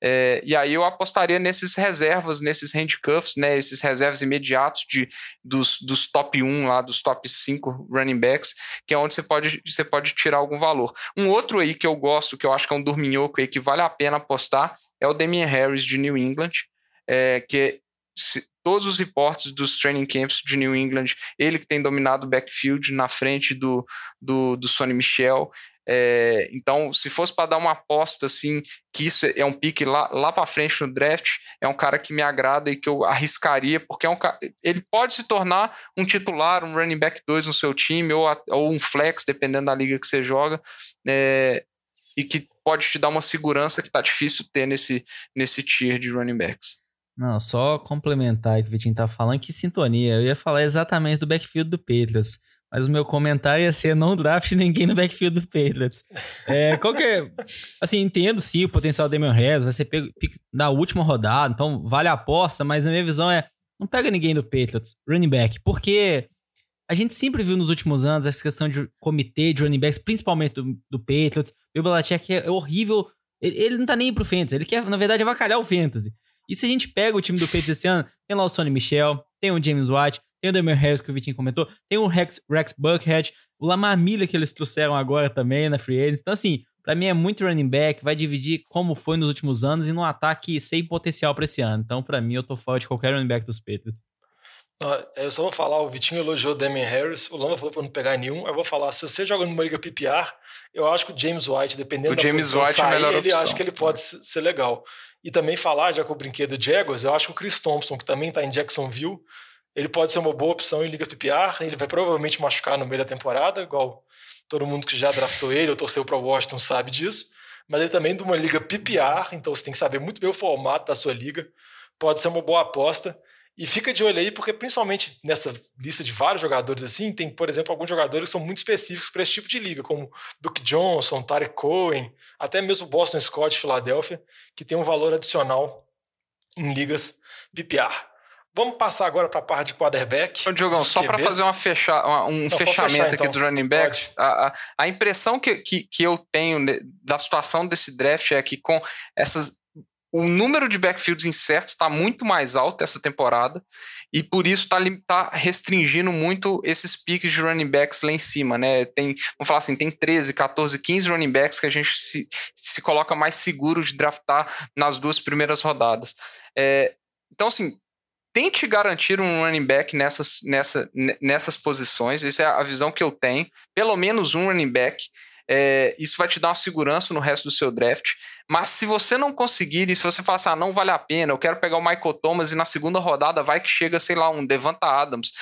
É, e aí eu apostaria nesses reservas, nesses handcuffs, né? Esses reservas imediatos de, dos, dos top 1 lá, dos top 5 running backs, que é onde você pode, você pode tirar algum valor. Um outro aí que eu gosto, que eu acho que é um dorminhoco aí que vale a pena apostar, é o Damian Harris de New England, é, que se, todos os reportes dos training camps de New England, ele que tem dominado o backfield na frente do, do, do Sonny Michel. É, então, se fosse para dar uma aposta assim, que isso é um pique lá, lá para frente no draft, é um cara que me agrada e que eu arriscaria, porque é um ele pode se tornar um titular, um running back 2 no seu time, ou, ou um flex, dependendo da liga que você joga, é, e que pode te dar uma segurança que está difícil ter nesse, nesse tier de running backs. Não, só complementar o que o Vitinho tá falando, que sintonia. Eu ia falar exatamente do backfield do Patriots, mas o meu comentário ia ser não draft ninguém no backfield do Patriots. É, qual que é, assim, entendo sim o potencial do Damian Harris, vai ser pego da última rodada, então vale a aposta, mas na minha visão é, não pega ninguém do Patriots, running back, porque a gente sempre viu nos últimos anos essa questão de comitê de running backs, principalmente do, do Patriots, o Belichick é horrível, ele, ele não tá nem pro fantasy, ele quer, na verdade, avacalhar o fantasy. E se a gente pega o time do Patriots esse ano, tem lá o Sonny Michel, tem o James White, tem o Damian Harris que o Vitinho comentou, tem o Rex, Rex Buckhead, o Lamar Miller que eles trouxeram agora também na Free Agents. Então, assim, para mim é muito running back, vai dividir como foi nos últimos anos e num ataque sem potencial para esse ano. Então, para mim, eu tô fora de qualquer running back dos Patriots. Eu só vou falar, o Vitinho elogiou o Damian Harris, o Lama falou pra não pegar nenhum. Eu vou falar, se você joga numa liga PPR, eu acho que o James White, dependendo o da James White sair, é a melhor ele opção. acho que ele pode ser legal. E também falar, já com o brinquedo Jaguars, eu acho que o Chris Thompson, que também está em Jacksonville, ele pode ser uma boa opção em ligas PPR. Ele vai provavelmente machucar no meio da temporada, igual todo mundo que já draftou ele ou torceu para o Washington sabe disso. Mas ele também de uma liga PPR, então você tem que saber muito bem o formato da sua liga. Pode ser uma boa aposta. E fica de olho aí, porque principalmente nessa lista de vários jogadores assim, tem, por exemplo, alguns jogadores que são muito específicos para esse tipo de liga, como Duke Johnson, Tarek Cohen, até mesmo Boston Scott de Filadélfia, que tem um valor adicional em ligas PPR. Vamos passar agora para a parte de quarterback. Ô, Diogão, só para fazer uma fecha, um Não, fechamento fechar, aqui então. do running backs, a, a, a, impressão que, que, que eu tenho da situação desse draft é que com essas o número de backfields incertos está muito mais alto essa temporada e por isso está tá restringindo muito esses piques de running backs lá em cima, né? Tem, vamos falar assim, tem 13, 14, 15 running backs que a gente se, se coloca mais seguro de draftar nas duas primeiras rodadas. É, então, assim, tente garantir um running back nessas, nessa, nessas posições, essa é a visão que eu tenho, pelo menos um running back. É, isso vai te dar uma segurança no resto do seu draft. Mas se você não conseguir, e se você falar assim, ah, não vale a pena, eu quero pegar o Michael Thomas e na segunda rodada vai que chega, sei lá, um Devonta Adams.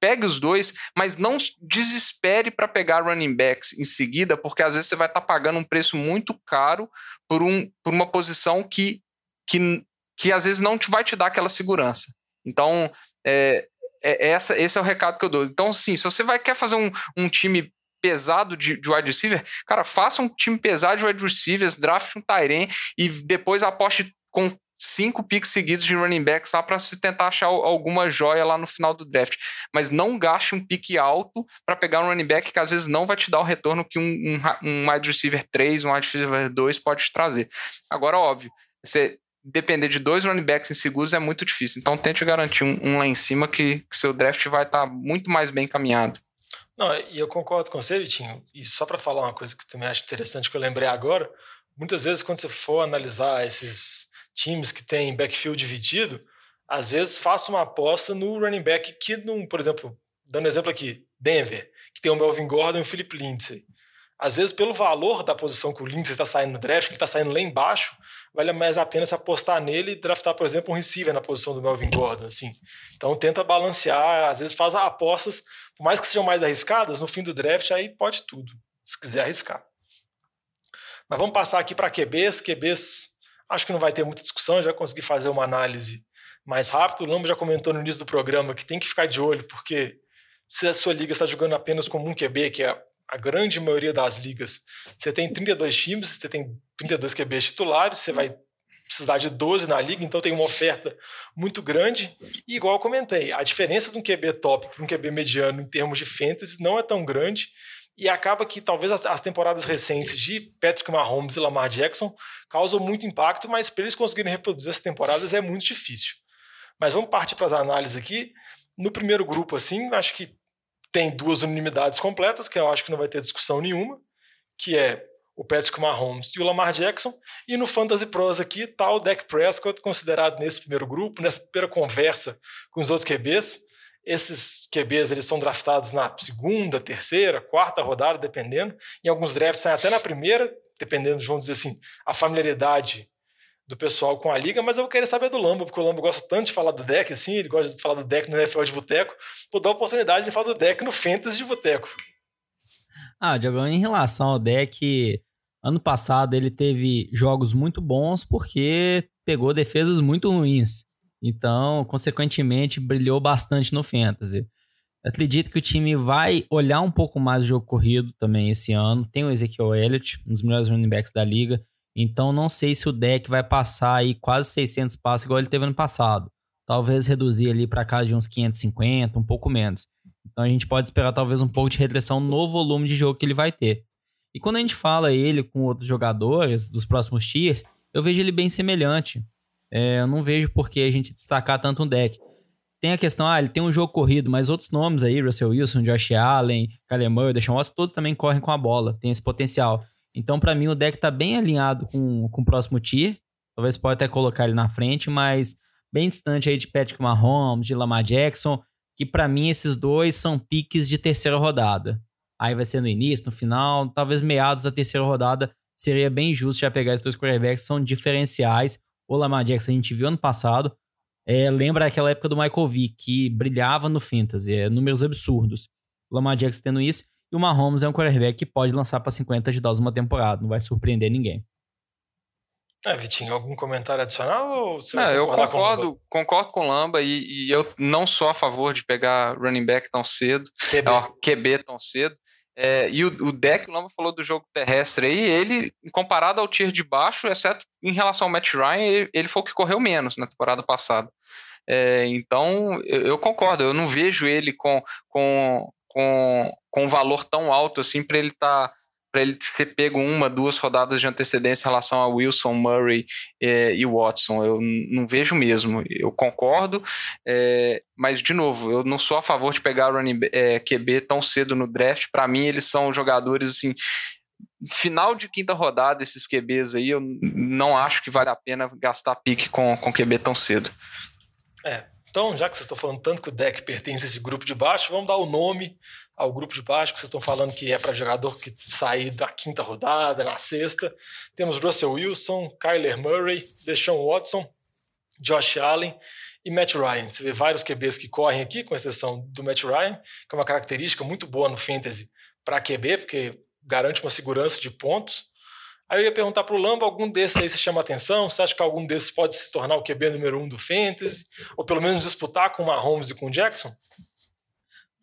Pegue os dois, mas não desespere para pegar running backs em seguida, porque às vezes você vai estar tá pagando um preço muito caro por, um, por uma posição que, que, que às vezes não te vai te dar aquela segurança. Então, é, é, essa, esse é o recado que eu dou. Então, sim, se você vai quer fazer um, um time pesado de, de wide receiver, cara, faça um time pesado de wide receivers, draft um Tyren e depois aposte com cinco picks seguidos de running backs lá para se tentar achar alguma joia lá no final do draft. Mas não gaste um pique alto para pegar um running back que às vezes não vai te dar o retorno que um, um, um wide receiver 3, um wide receiver 2 pode te trazer. Agora, óbvio, você depender de dois running backs inseguros é muito difícil. Então tente garantir um, um lá em cima que, que seu draft vai estar tá muito mais bem encaminhado. Não, e eu concordo com você, Vitinho. E só para falar uma coisa que também acho interessante que eu lembrei agora, muitas vezes quando você for analisar esses times que têm backfield dividido, às vezes faça uma aposta no running back que, num, por exemplo, dando exemplo aqui, Denver, que tem o Melvin Gordon e o Philip Lindsay. Às vezes, pelo valor da posição que o Lindsay está saindo no draft, que está saindo lá embaixo, vale mais a pena se apostar nele e draftar, por exemplo, um receiver na posição do Melvin Gordon. Assim. Então, tenta balancear, às vezes faz apostas, por mais que sejam mais arriscadas, no fim do draft aí pode tudo, se quiser arriscar. Mas vamos passar aqui para QBs. QBs, acho que não vai ter muita discussão, já consegui fazer uma análise mais rápido. O Lambo já comentou no início do programa que tem que ficar de olho, porque se a sua liga está jogando apenas como um QB, que é a grande maioria das ligas, você tem 32 times, você tem 32 QBs titulares, você vai precisar de 12 na liga, então tem uma oferta muito grande. E igual eu comentei, a diferença de um QB top para um QB mediano em termos de fantasy não é tão grande. E acaba que talvez as, as, temporadas recentes de Patrick Mahomes e Lamar Jackson causam muito impacto, mas para eles conseguirem reproduzir essas temporadas é muito difícil. Mas vamos partir para as análises aqui. No primeiro grupo, assim, acho que tem duas unanimidades completas, que eu acho que não vai ter discussão nenhuma, que é o Patrick Mahomes e o Lamar Jackson. E no Fantasy Pros aqui está o Dak Prescott, considerado nesse primeiro grupo, nessa primeira conversa com os outros QBs. Esses QBs eles são draftados na segunda, terceira, quarta rodada, dependendo. Em alguns drafts saem até na primeira, dependendo, vamos dizer assim, a familiaridade do pessoal com a liga, mas eu querer saber do Lambo, porque o Lambo gosta tanto de falar do deck, assim, ele gosta de falar do deck no NFL de boteco, vou dar a oportunidade de falar do deck no Fantasy de boteco. Ah, Diogão, em relação ao deck, ano passado ele teve jogos muito bons porque pegou defesas muito ruins. Então, consequentemente, brilhou bastante no Fantasy. Acredito que o time vai olhar um pouco mais o jogo corrido também esse ano. Tem o Ezekiel Elliott, um dos melhores running backs da liga. Então não sei se o deck vai passar aí quase 600 passes igual ele teve ano passado. Talvez reduzir ali para casa de uns 550, um pouco menos. Então a gente pode esperar talvez um pouco de regressão no volume de jogo que ele vai ter. E quando a gente fala ele com outros jogadores dos próximos tiers, eu vejo ele bem semelhante. É, eu não vejo por que a gente destacar tanto um deck. Tem a questão, ah, ele tem um jogo corrido, mas outros nomes aí, Russell Wilson, Josh Allen, Kyler Murray, Deshaun Watson, todos também correm com a bola, tem esse potencial. Então, para mim, o deck tá bem alinhado com, com o próximo tier. Talvez pode até colocar ele na frente, mas bem distante aí de Patrick Mahomes, de Lamar Jackson, que para mim esses dois são piques de terceira rodada. Aí vai ser no início, no final, talvez meados da terceira rodada, seria bem justo já pegar esses dois quarterbacks, são diferenciais. O Lamar Jackson a gente viu ano passado, é, lembra aquela época do Michael Vick, que brilhava no fantasy, é, números absurdos. O Lamar Jackson tendo isso, e o Mahomes é um quarterback que pode lançar para 50 de doses uma temporada, não vai surpreender ninguém. É, Vitinho, algum comentário adicional? não, eu concordo com, concordo com o Lamba e, e, eu não sou a favor de pegar running back tão cedo, QB, ó, QB tão cedo. É, e o, o deck, o Lamba falou do jogo terrestre aí, ele, comparado ao tier de baixo, exceto em relação ao Matt Ryan, ele, ele foi o que correu menos na temporada passada. É, então, eu, eu, concordo, eu não vejo ele com, com com, com um valor tão alto assim para ele estar. Tá, para ele ser pego uma, duas rodadas de antecedência em relação a Wilson, Murray é, e Watson. Eu não vejo mesmo. Eu concordo, é, mas, de novo, eu não sou a favor de pegar o é, QB tão cedo no draft. Para mim, eles são jogadores assim. Final de quinta rodada, esses QBs aí, eu não acho que vale a pena gastar pique com, com QB tão cedo. É, então, já que vocês estão falando tanto que o deck pertence a esse grupo de baixo, vamos dar o nome ao grupo de baixo, que vocês estão falando que é para jogador que sair da quinta rodada, na sexta. Temos Russell Wilson, Kyler Murray, Deshaun Watson, Josh Allen e Matt Ryan. Você vê vários QBs que correm aqui, com exceção do Matt Ryan, que é uma característica muito boa no Fantasy para QB, porque garante uma segurança de pontos. Aí eu ia perguntar para o Lamba, algum desses aí se chama atenção? Você acha que algum desses pode se tornar o QB número um do Fantasy? Ou pelo menos disputar com o Mahomes e com o Jackson?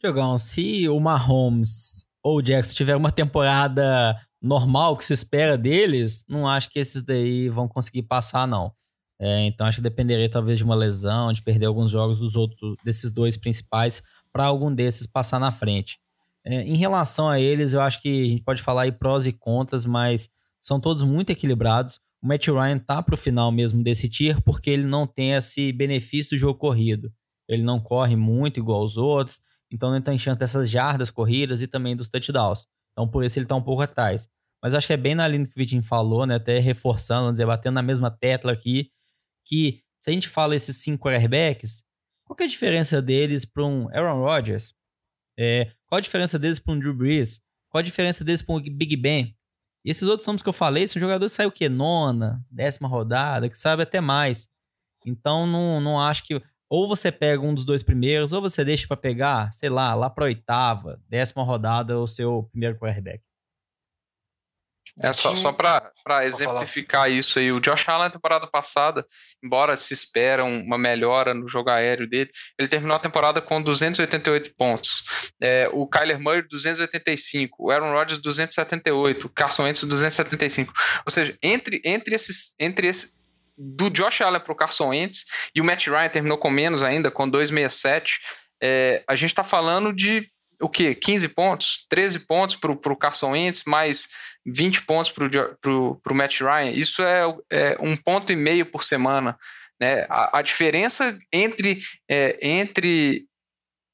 Diogão, se o Mahomes ou o Jackson tiver uma temporada normal que se espera deles, não acho que esses daí vão conseguir passar, não. É, então acho que dependeria talvez de uma lesão, de perder alguns jogos dos outros, desses dois principais, para algum desses passar na frente. É, em relação a eles, eu acho que a gente pode falar aí prós e contras, mas são todos muito equilibrados. o Matt Ryan tá pro final mesmo desse tier porque ele não tem esse benefício do jogo corrido. Ele não corre muito igual os outros, então não tem chance dessas jardas corridas e também dos touchdowns. Então por isso ele tá um pouco atrás. Mas acho que é bem na linha que o Vitinho falou, né? Até reforçando, dizer, batendo na mesma tecla aqui, que se a gente fala esses cinco quarterbacks, qual é a diferença deles para um Aaron Rodgers? É, qual a diferença deles para um Drew Brees? Qual a diferença deles para um Big Ben? E esses outros nomes que eu falei são jogadores que saem o quê? Nona, décima rodada, que sabe até mais. Então não, não acho que. Ou você pega um dos dois primeiros, ou você deixa para pegar, sei lá, lá para oitava, décima rodada, o seu primeiro quarterback. É só, só para exemplificar isso aí, o Josh Allen na temporada passada, embora se espera uma melhora no jogo aéreo dele, ele terminou a temporada com 288 pontos. É, o Kyler Murray 285, o Aaron Rodgers 278, o Carson Wentz 275. Ou seja, entre, entre esses entre esses do Josh Allen para o Carson Wentz e o Matt Ryan terminou com menos ainda, com 267. É, a gente está falando de o quê? 15 pontos? 13 pontos para o Carson Wentz, mais 20 pontos para o Matt Ryan, isso é, é, um ponto e meio por semana. Né? A, a diferença entre, é, entre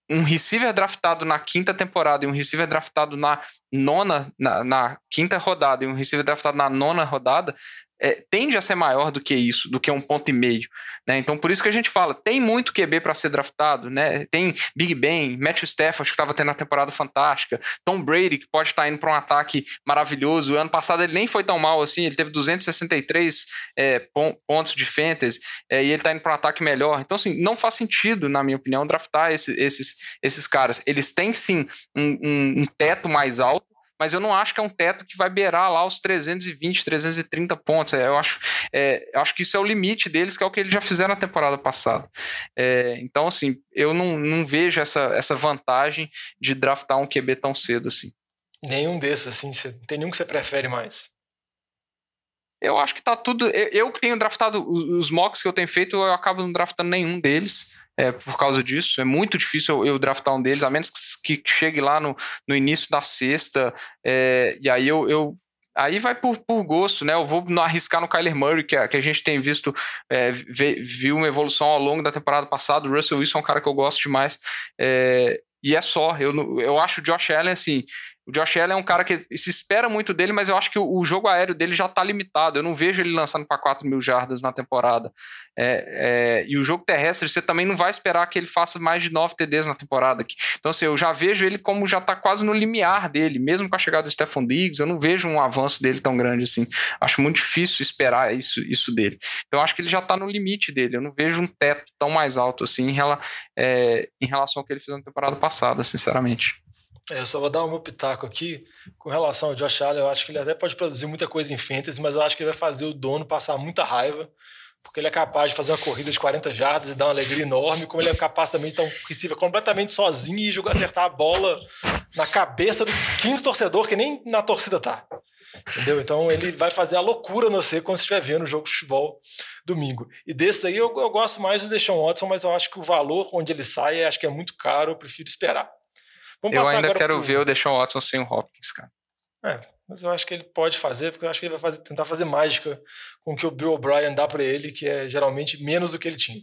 um receiver draftado na quinta temporada e um receiver draftado na nona, na, na quinta rodada e um receiver draftado na nona rodada é, tende a ser maior do que isso, do que um ponto e meio. Né? Então, por isso que a gente fala, tem muito QB para ser draftado, né? Tem Big Ben, Matthew Stafford, que estava tendo uma temporada fantástica, Tom Brady, que pode estar tá indo para um ataque maravilhoso. O ano passado ele nem foi tão mal assim, ele teve 263 é, pontos de fantasy é, e ele está indo para um ataque melhor. Então, assim, não faz sentido, na minha opinião, draftar esse, esses, esses caras. Eles têm sim um, um, um teto mais alto mas eu não acho que é um teto que vai beirar lá os 320, 330 pontos. É, eu, acho, é, eu acho que isso é o limite deles, que é o que eles já fizeram na temporada passada. É, então, assim, eu não, não vejo essa, essa vantagem de draftar um QB tão cedo assim. Nenhum desses, assim, tem nenhum que você prefere mais. Eu acho que tá tudo. Eu, eu tenho draftado os mocks que eu tenho feito, eu acabo não draftando nenhum deles é, por causa disso. É muito difícil eu, eu, draftar um deles, a menos que, chegue lá no, no início da sexta. É, e aí eu, eu aí vai por, por gosto, né? Eu vou arriscar no Kyler Murray, que a, que a gente tem visto, é, vê, viu uma evolução ao longo da temporada passada. O Russell Wilson é um cara que eu gosto demais. É, e é só. Eu, eu acho o Josh Allen assim. O Josh Allen é um cara que se espera muito dele, mas eu acho que o, jogo aéreo dele já está limitado. Eu não vejo ele lançando para 4 mil jardas na temporada. É, é, e o jogo terrestre, você também não vai esperar que ele faça mais de 9 TDs na temporada. Aqui. Então, assim, eu já vejo ele como já está quase no limiar dele, mesmo com a chegada do Stephon Diggs, eu não vejo um avanço dele tão grande assim. Acho muito difícil esperar isso, isso dele. Então, eu acho que ele já está no limite dele. Eu não vejo um teto tão mais alto assim em, rela, é, em relação ao que ele fez na temporada passada, sinceramente. É, eu só vou dar um meu pitaco aqui com relação ao Josh Allen. Eu acho que ele até pode produzir muita coisa em fantasy, mas eu acho que ele vai fazer o dono passar muita raiva, porque ele é capaz de fazer uma corrida de 40 jardas e dar uma alegria enorme, como ele é capaz também de estar um receiver completamente sozinho e jogar, acertar a bola na cabeça do quinto torcedor que nem na torcida tá. Entendeu? Então ele vai fazer a loucura no você quando estiver vendo o jogo de futebol domingo. E desse aí eu, eu gosto mais do Deshaun Watson, mas eu acho que o valor onde ele sai acho que é muito caro, eu prefiro esperar. Vamos eu ainda quero pro... ver o Deshaun Watson sem o Hopkins, cara. É, mas eu acho que ele pode fazer, porque eu acho que ele vai fazer, tentar fazer mágica com o que o Bill O'Brien dá para ele, que é geralmente menos do que ele tinha.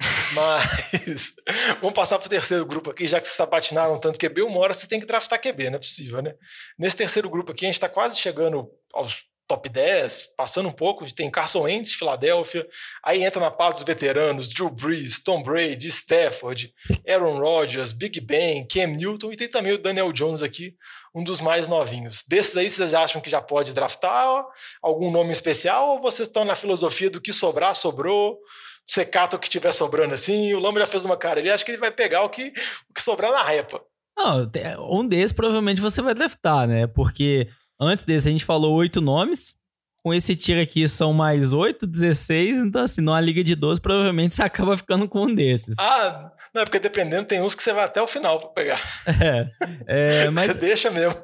Mas vamos passar para o terceiro grupo aqui, já que vocês sapatinaram tanto QB, uma hora você tem que draftar QB, não é possível, né? Nesse terceiro grupo aqui, a gente está quase chegando aos top 10, passando um pouco, tem Carson Wentz, Filadélfia, aí entra na parte dos veteranos, Drew Brees, Tom Brady, Stafford, Aaron Rodgers, Big Ben, Cam Newton, e tem também o Daniel Jones aqui, um dos mais novinhos. Desses aí, vocês acham que já pode draftar algum nome especial, ou vocês estão na filosofia do que sobrar, sobrou, você cata o que tiver sobrando assim, o Lamba já fez uma cara, ele acha que ele vai pegar o que, o que sobrar na repa. Não, um desses provavelmente você vai draftar, né? Porque Antes desse, a gente falou oito nomes. Com esse tiro aqui são mais oito, 16. Então, assim, numa liga de 12, provavelmente você acaba ficando com um desses. Ah, não, é porque dependendo, tem uns que você vai até o final para pegar. É, é mas. você deixa mesmo.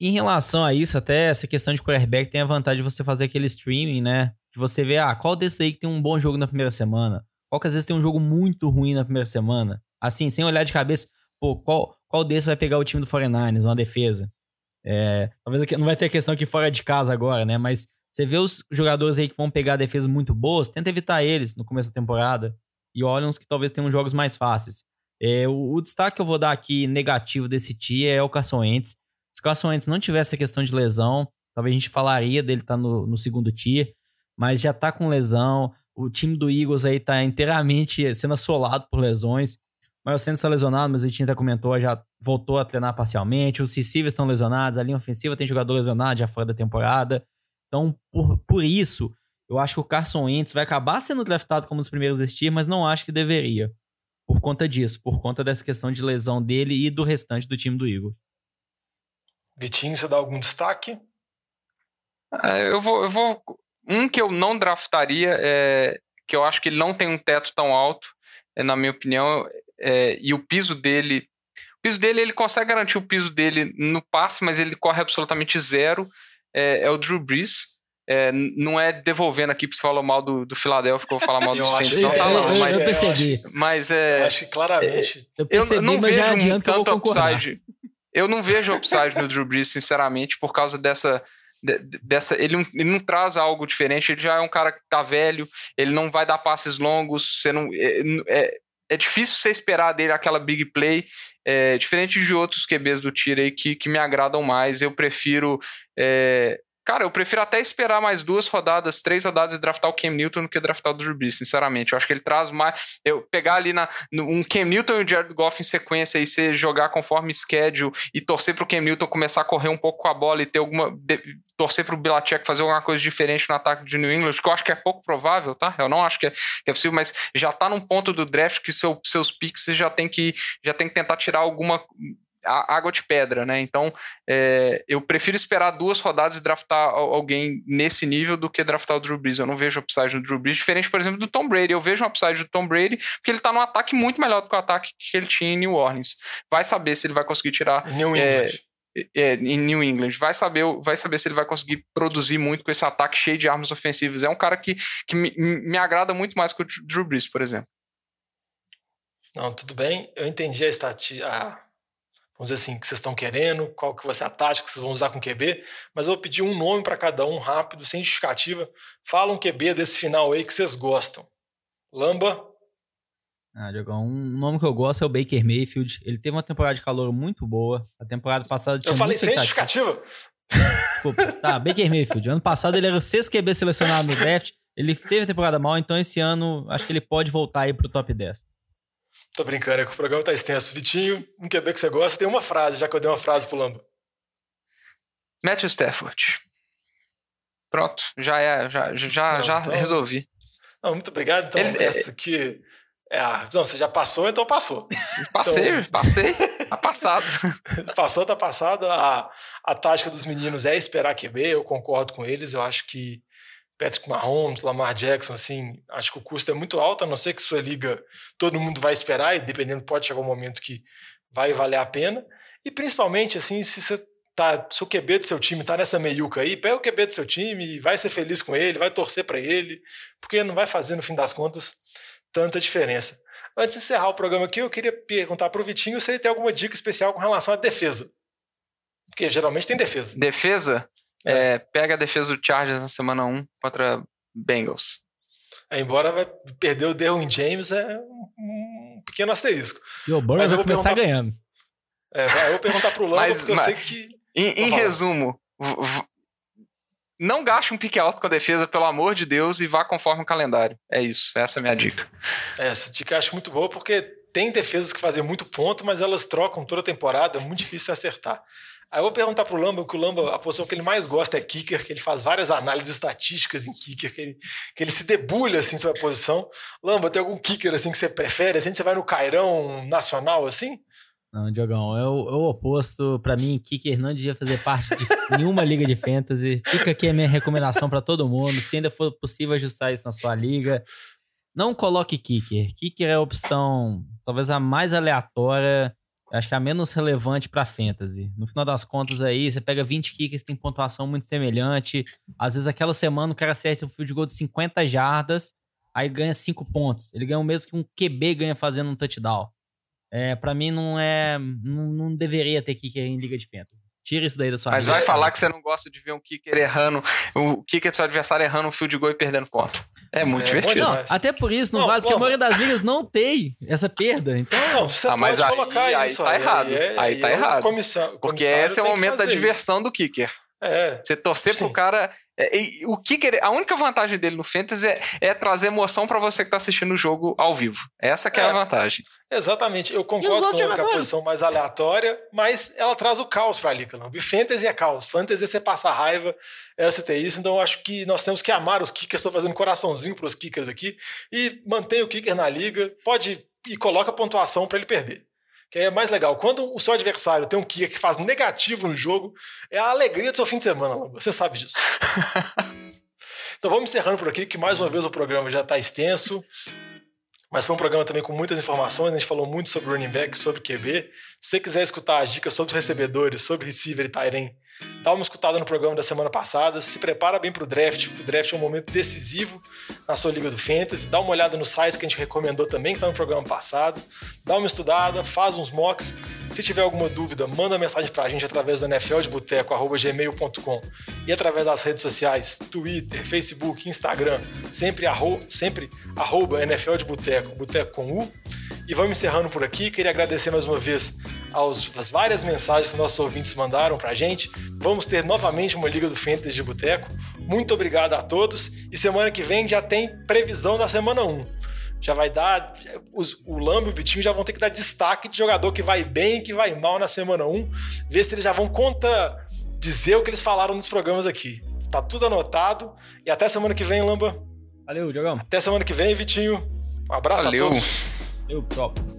Em relação a isso, até essa questão de quarterback tem a vantagem de você fazer aquele streaming, né? De você ver, ah, qual desses aí que tem um bom jogo na primeira semana? Qual que às vezes tem um jogo muito ruim na primeira semana? Assim, sem olhar de cabeça, pô, qual, qual desses vai pegar o time do 49ers, uma defesa? É, talvez aqui, não vai ter questão aqui fora de casa agora, né? Mas Você vê os jogadores aí que vão pegar defesas muito boas, tenta evitar eles no começo da temporada. E olha uns que talvez tenham jogos mais fáceis. É, o, o, destaque que eu vou dar aqui negativo desse dia é o Carson Wentz. Se o Carson Wentz não tivesse a questão de lesão, talvez a gente falaria dele estar tá no, no segundo tier, mas já tá com lesão. O time do Eagles aí tá inteiramente sendo assolado por lesões. Mas o Santos está lesionado, mas o Vitinho até comentou, já voltou a treinar parcialmente. Os receivers estão lesionados, a linha ofensiva tem jogador lesionado já fora da temporada. Então, por, por isso, eu acho que o Carson Wentz vai acabar sendo draftado como um dos primeiros desse time, mas não acho que deveria. Por conta disso, por conta dessa questão de lesão dele e do restante do time do Eagles. Vitinho, você dá algum destaque? É, eu, vou, eu vou. Um que eu não draftaria, é, que eu acho que ele não tem um teto tão alto, é, na minha opinião, é, e o piso dele. O piso dele, ele consegue garantir o piso dele no passe, mas ele corre absolutamente zero. É, é o Drew Brees. É, não é devolvendo aqui, porque você falou mal do, do Philadelphia, que eu vou falar mal do Saints. Não, tá, não, mas, eu percebi. Mas é. Eu acho que claramente. Eu, percebi, eu não vejo um tanto upside. Eu não vejo upside no Drew Brees, sinceramente, por causa dessa dessa ele não, ele não, traz algo diferente ele já é um cara que tá velho ele não vai dar passes longos você não é, é, é difícil você esperar dele aquela big play, é, diferente de outros QBs do tiro aí que, que me agradam mais. Eu prefiro é, Cara, eu prefiro até esperar mais duas rodadas, três rodadas e draftar o Cam Newton do que draftar o Drew Brees, sinceramente. Eu acho que ele traz mais. Eu pegar ali na, um Cam Newton e o Jared Goff em sequência e você jogar conforme schedule e torcer pro Cam Newton começar a correr um pouco com a bola e ter alguma. De, torcer pro Belichick fazer alguma coisa diferente no ataque de New England, que eu acho que é pouco provável, tá? Eu não acho que é, que é possível, mas já tá num ponto do draft que seu, seus picks já tem que já tem que tentar tirar alguma água de pedra, né? Então, é, eu prefiro esperar duas rodadas e draftar alguém nesse nível do que draftar o Drew Brees. Eu não vejo upside no Drew Brees, diferente, por exemplo, do Tom Brady. Eu vejo um upside do Tom Brady porque ele tá num ataque muito melhor do que o ataque que ele tinha em New Orleans. Vai saber se ele vai conseguir tirar. New é, é, em New England. Vai saber, vai saber se ele vai conseguir produzir muito com esse ataque cheio de armas ofensivas. É um cara que, que me, me agrada muito mais que o Drew Brees, por exemplo. Não, tudo bem. Eu entendi a, estatística vamos dizer assim, que vocês estão querendo, qual que vai ser a tática que vocês vão usar com QB, mas eu vou pedir um nome para cada um rápido, sem justificativa. Fala um QB desse final aí que vocês gostam. Lamba. Ah, Diogão, um nome que eu gosto é o Baker Mayfield. Ele teve uma temporada de calor muito boa. A temporada passada tinha Eu falei sem justificativa? Desculpa. Tá, Baker Mayfield. Ano passado ele era o sexto QB selecionado no draft. Ele teve a temporada mal, então esse ano acho que ele pode voltar aí pro top 10. Tô brincando, é que o programa tá extenso. Vitinho, um QB que você gosta, tem uma frase, já que eu dei uma frase pro Lamba. Matthew Stafford. Pronto, já é, já, já, não, já então... resolvi. Não, muito obrigado. Então, Ele, essa aqui. É, não, você já passou, então passou. Passei, então... passei, tá passado. passou, tá passado. A, a tática dos meninos é esperar QB, eu concordo com eles. Eu acho que Patrick Mahomes, Lamar Jackson, assim, acho que o custo é muito alto, a não ser que sua liga todo mundo vai esperar, e dependendo, pode chegar um momento que vai valer a pena. E principalmente, assim, se você tá, se o QB do seu time tá nessa meiuca aí, pega o QB do seu time e vai ser feliz com ele, vai torcer para ele, porque não vai fazer, no fim das contas, tanta diferença. Antes de encerrar o programa aqui, eu queria perguntar para o Vitinho se ele tem alguma dica especial com relação à defesa. Porque geralmente tem defesa. Defesa? É. É, pega a defesa do Chargers na semana 1 contra Bengals. É, embora vai perder o Derwin James, é um pequeno asterisco. E o Burrow vai começar perguntar... ganhando. É, eu vou perguntar pro Lando, porque mas, eu sei que... Em, em resumo, não gaste um pique alto com a defesa, pelo amor de Deus, e vá conforme o calendário. É isso, essa é a minha dica. É, essa dica eu acho muito boa, porque tem defesas que fazem muito ponto, mas elas trocam toda a temporada, é muito difícil acertar. Aí eu vou perguntar pro Lamba, que o Lamba, a posição que ele mais gosta é kicker, que ele faz várias análises estatísticas em kicker, que ele, que ele se debulha assim sobre a posição. Lamba, tem algum kicker assim que você prefere? Assim, você vai no Cairão nacional assim? Não, Diogão, é o, é oposto. Para mim, kicker não devia fazer parte de nenhuma liga de fantasy. Fica aqui a minha recomendação para todo mundo. Se ainda for possível ajustar isso na sua liga, não coloque kicker. Kicker é a opção talvez a mais aleatória acho que é a menos relevante para fantasy. No final das contas aí, você pega 20 kickers, tem pontuação muito semelhante. Às vezes aquela semana o cara acerta um field goal de 50 jardas, aí ganha 5 pontos. Ele ganha o mesmo que um QB ganha fazendo um touchdown. É, para mim não é não, não, deveria ter kicker em liga de fantasy. Tira isso daí da sua Mas vida. vai falar que você não gosta de ver um kicker errando, o kicker do seu adversário errando um field goal e perdendo ponto. É muito É, divertido. muito Não, até por isso não, Não, vale, porque a maioria das ligas não tem essa perda. Então, Não, você Ah, pode mas aí- colocar aí isso. tá errado. Aí tá é o errado. comissão- Porque esse é o que momento da fazer isso. diversão do kicker. É. Você torcer Sim. pro cara. É, e o kicker, a única vantagem dele no Fantasy é, é trazer emoção pra você que tá assistindo o jogo ao vivo. Essa que é, a É. vantagem. Exatamente, eu os concordo com que a posição mais aleatória, mas ela traz o caos pra liga. Não? E fantasy é caos. Fantasy é você passar raiva, é você ter isso. Então eu acho que nós temos que amar os kickers. Estou fazendo coraçãozinho pros kickers aqui. E mantém o kicker na liga. Pode e coloca pontuação para ele perder. Que aí é mais legal. Quando o seu adversário tem um kicker que faz negativo no jogo, é a alegria do seu fim de semana, Lamba. Você sabe disso. então vamos encerrando por aqui, que mais uma vez o programa já está extenso. Mas foi um programa também com muitas informações. A gente falou muito sobre running back, sobre QB. Se você quiser escutar as dicas sobre os recebedores, sobre receiver e Tyrene, dá uma escutada no programa da semana passada. Se prepara bem para o draft. O draft é um momento decisivo na sua liga do Fantasy. Dá uma olhada nos sites que a gente recomendou também, que está no programa passado. Dá uma estudada, faz uns mocks. Se tiver alguma dúvida, manda mensagem para a gente através do nfldeboteco.gmail.com e através das redes sociais, Twitter, Facebook, Instagram, sempre, arro, sempre arroba NFL de Boteco, Boteco com U. E vamos encerrando por aqui. Queria agradecer mais uma vez aos, às várias mensagens que nossos ouvintes mandaram pra gente. Vamos ter novamente uma Liga do Fantasy de Boteco. Muito obrigado a todos. E semana que vem já tem previsão da semana 1. Já vai dar. Os, o Lambo e o Vitinho já vão ter que dar destaque de jogador que vai bem e que vai mal na semana 1. Ver se eles já vão contradizer o que eles falaram nos programas aqui. Tá tudo anotado. E até semana que vem, Lamba. valeu, Diogão. Até semana que vem, Vitinho. Um abraço Valeu. a todos. Eu próprio.